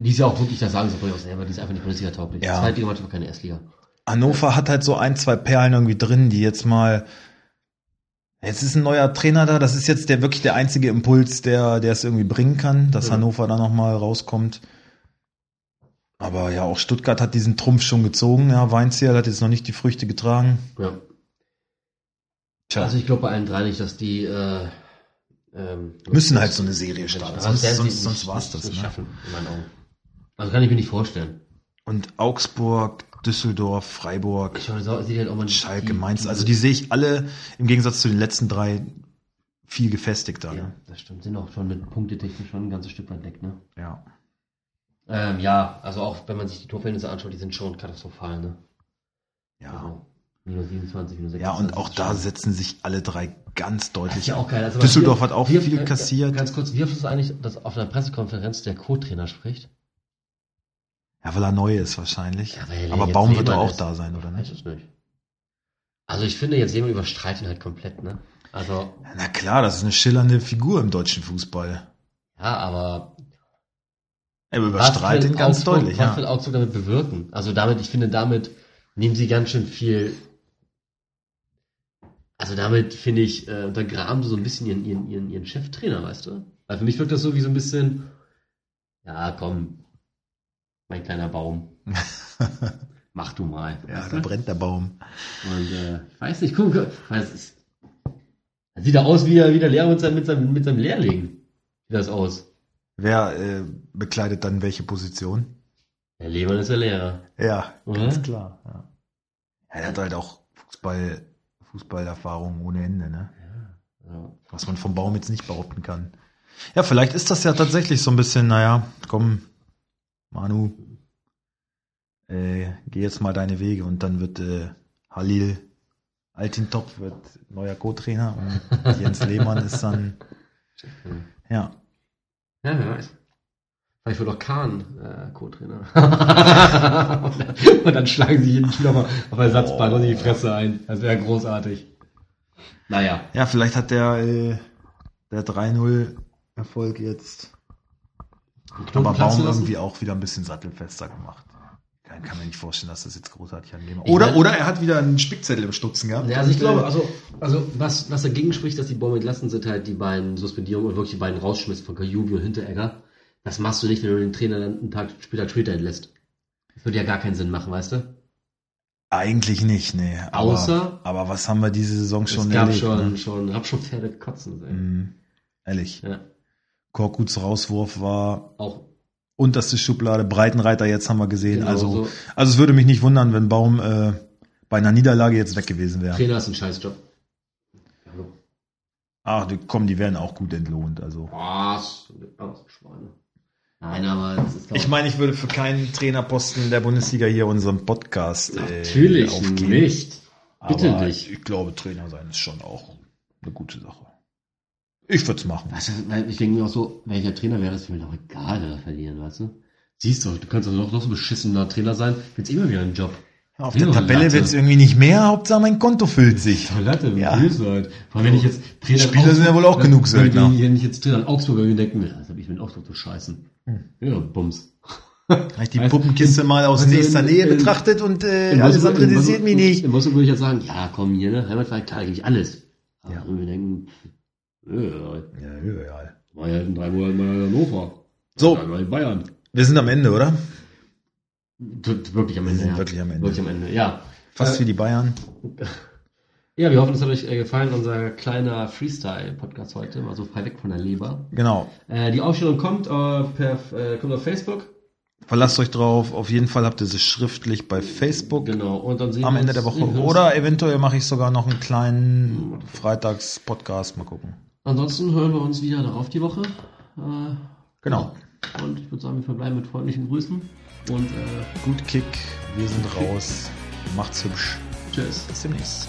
Die ist ja auch wirklich, das sagen sie auch selber, die ist einfach nicht Bundesliga tauglich. Ja. Zweitliga-Mannschaft, keine Erstliga. Hannover hat halt so ein, zwei Perlen irgendwie drin, die jetzt mal. Jetzt ist ein neuer Trainer da, das ist jetzt der wirklich der einzige Impuls, der, der es irgendwie bringen kann, dass Ja. Hannover da nochmal rauskommt. Aber ja, auch Stuttgart hat diesen Trumpf schon gezogen, ja, Weinzierl hat jetzt noch nicht die Früchte getragen. Ja. Tja, Also ich glaube bei allen drei nicht, dass die äh, ähm, müssen halt so eine Serie starten, sonst, sonst, sonst war's nicht- das. nicht Ne? schaffen, in meinen Augen. Also kann ich mir nicht vorstellen. Und Augsburg, Düsseldorf, Freiburg, halt Schalke, Mainz, also die sehe ich alle im Gegensatz zu den letzten drei viel gefestigter. Ja, Ne? das stimmt. Sind auch schon mit Punktetechnik schon ein ganzes Stück weit weg, ne? Ja. Ähm, ja, also auch wenn man sich die Torverhältnisse anschaut, die sind schon katastrophal, ne? Ja. Also, minus 27, minus 26. Ja, und auch da setzen sich alle drei ganz deutlich ja auch geil. Also, Düsseldorf wie- hat auch wie- viel äh, kassiert. Ganz kurz, wie oft ist es eigentlich, dass auf einer Pressekonferenz der Co-Trainer spricht? Ja, weil er neu ist wahrscheinlich. Ja, weil er Aber Baum wird doch auch ist. da sein, oder Weiß nicht? es nicht. Also ich finde jetzt jemand überstreitet ihn halt komplett, ne? Also, Na klar, das ist eine schillernde Figur im deutschen Fußball. ja, aber Er überstrahlt will ihn ganz Augsburg, deutlich. Was will Ja. Augsburg damit bewirken? Also damit, ich finde, damit nehmen sie ganz schön viel. Also damit finde ich, äh, untergraben sie so ein bisschen ihren, ihren, ihren, ihren Cheftrainer, weißt du? Also für mich wirkt das so wie so ein bisschen, ja, komm, mein kleiner Baum. Mach du mal. Ja, weißt da du? brennt der Baum. Und äh, ich weiß nicht, guck, weiß, das sieht er aus wie, der- wie der Lehrer mit seinem, mit, seinem, mit seinem Lehrling. Sieht das aus. Wer äh, bekleidet dann welche Position? Der Lehmann ist der Lehrer. Ja, Oder? ganz klar. Ja. ja, er hat halt auch Fußball, Fußballerfahrung ohne Ende, ne? Ja. Was man vom Baum jetzt nicht behaupten kann. Ja, vielleicht ist das ja tatsächlich so ein bisschen, naja, komm, Manu, äh, geh jetzt mal deine Wege und dann wird äh, Halil Altintop wird neuer Co-Trainer und Jens Lehmann ist dann, ja. Ja, wer weiß. Vielleicht wird auch Kahn äh, Co-Trainer. und dann schlagen sie jeden nochmal auf Ersatzbank und in die Fresse ein. Das wäre großartig. Naja. Ja, vielleicht hat der, äh, der 3-0 Erfolg jetzt aber Baum irgendwie auch wieder ein bisschen sattelfester gemacht. Kann, kann mir nicht vorstellen, dass das jetzt großartig an dem. Ich Oder, oder er hat wieder einen Spickzettel im Stutzen gehabt. Ja, also ich glaube, äh, also, also was, was dagegen spricht, dass die Bäume entlassen sind, halt die beiden Suspendierungen und wirklich die beiden rausschmissen von Kajubi und Hinteregger. Das machst du nicht, wenn du den Trainer dann einen Tag später später entlässt. Das würde ja gar keinen Sinn machen, weißt du? Eigentlich nicht, nee. Aber, Außer- aber was haben wir diese Saison schon es gab erlebt? schon, ne? schon, hab schon Pferde kotzen sehen. Mhm. Ehrlich. Ja, Korkuts Rauswurf war auch unterste Schublade, Breitenreiter jetzt haben wir gesehen. Genau also, so. also es würde mich nicht wundern, wenn Baum äh, bei einer Niederlage jetzt weg gewesen wäre. Trainer ist ein Scheißjob. Hallo. Ach, die, komm, die werden auch gut entlohnt. Also. Was? Schweine. Nein, aber das ist doch... Ich meine, ich würde für keinen Trainerposten der Bundesliga hier unseren Podcast äh, natürlich aufgeben. nicht. Bitte aber dich. Ich glaube, Trainer sein ist schon auch eine gute Sache. Ich würde es machen. Weißt du, weil ich denke mir auch so, welcher Trainer wäre, ist mir doch egal, wer da verlieren, weißt du? Siehst du, du kannst doch noch, noch so beschissener Trainer sein, jetzt immer wieder einen Job. Auf der Tabelle Latte. wird es irgendwie nicht mehr, Hauptsache mein Konto füllt sich. Toilette, Ja. halt. Vor allem, wenn ich jetzt Trainer in Spieler sind ja wohl auch genug Söldner. Wenn, wenn ich jetzt Trainer in Augsburg irgendwie denke, mir, das hab ich mit Augsburg zu scheißen. Hm. Ja, Bums. Habe ich die Weißt- Puppenkiste mal aus nächster in- Nähe in- betrachtet und äh, In alles andere in interessiert mich nicht. In Wolfsburg würde ich jetzt sagen, ja komm hier, ne, Heimatverein, klar, da gebe ich alles. Aber Ja. irgendwie denken, ja, Ja, egal. war ja in drei Monaten mal in Hannover. So. Dann in Bayern. Wir sind am Ende, oder? Wirklich am Wir Ende, sind ja. wirklich am Ende. Wirklich am Ende, ja. Fast Äh, wie die Bayern. Ja, wir hoffen, es hat euch äh, gefallen, unser kleiner Freestyle-Podcast heute, mal so frei weg von der Leber. Genau. Äh, die Aufstellung kommt, äh, per, äh, kommt auf Facebook. Verlasst euch drauf. Auf jeden Fall habt ihr sie schriftlich bei Facebook Genau. Und dann sehen am wir Ende uns- der Woche. wir Oder eventuell mache ich sogar noch einen kleinen Freitags-Podcast. Mal gucken. Ansonsten hören wir uns wieder darauf die Woche. Äh, Genau. Und ich würde sagen, wir verbleiben mit freundlichen Grüßen. Und äh, Gut Kick. Wir sind raus. Macht's hübsch. tschüss. Bis demnächst.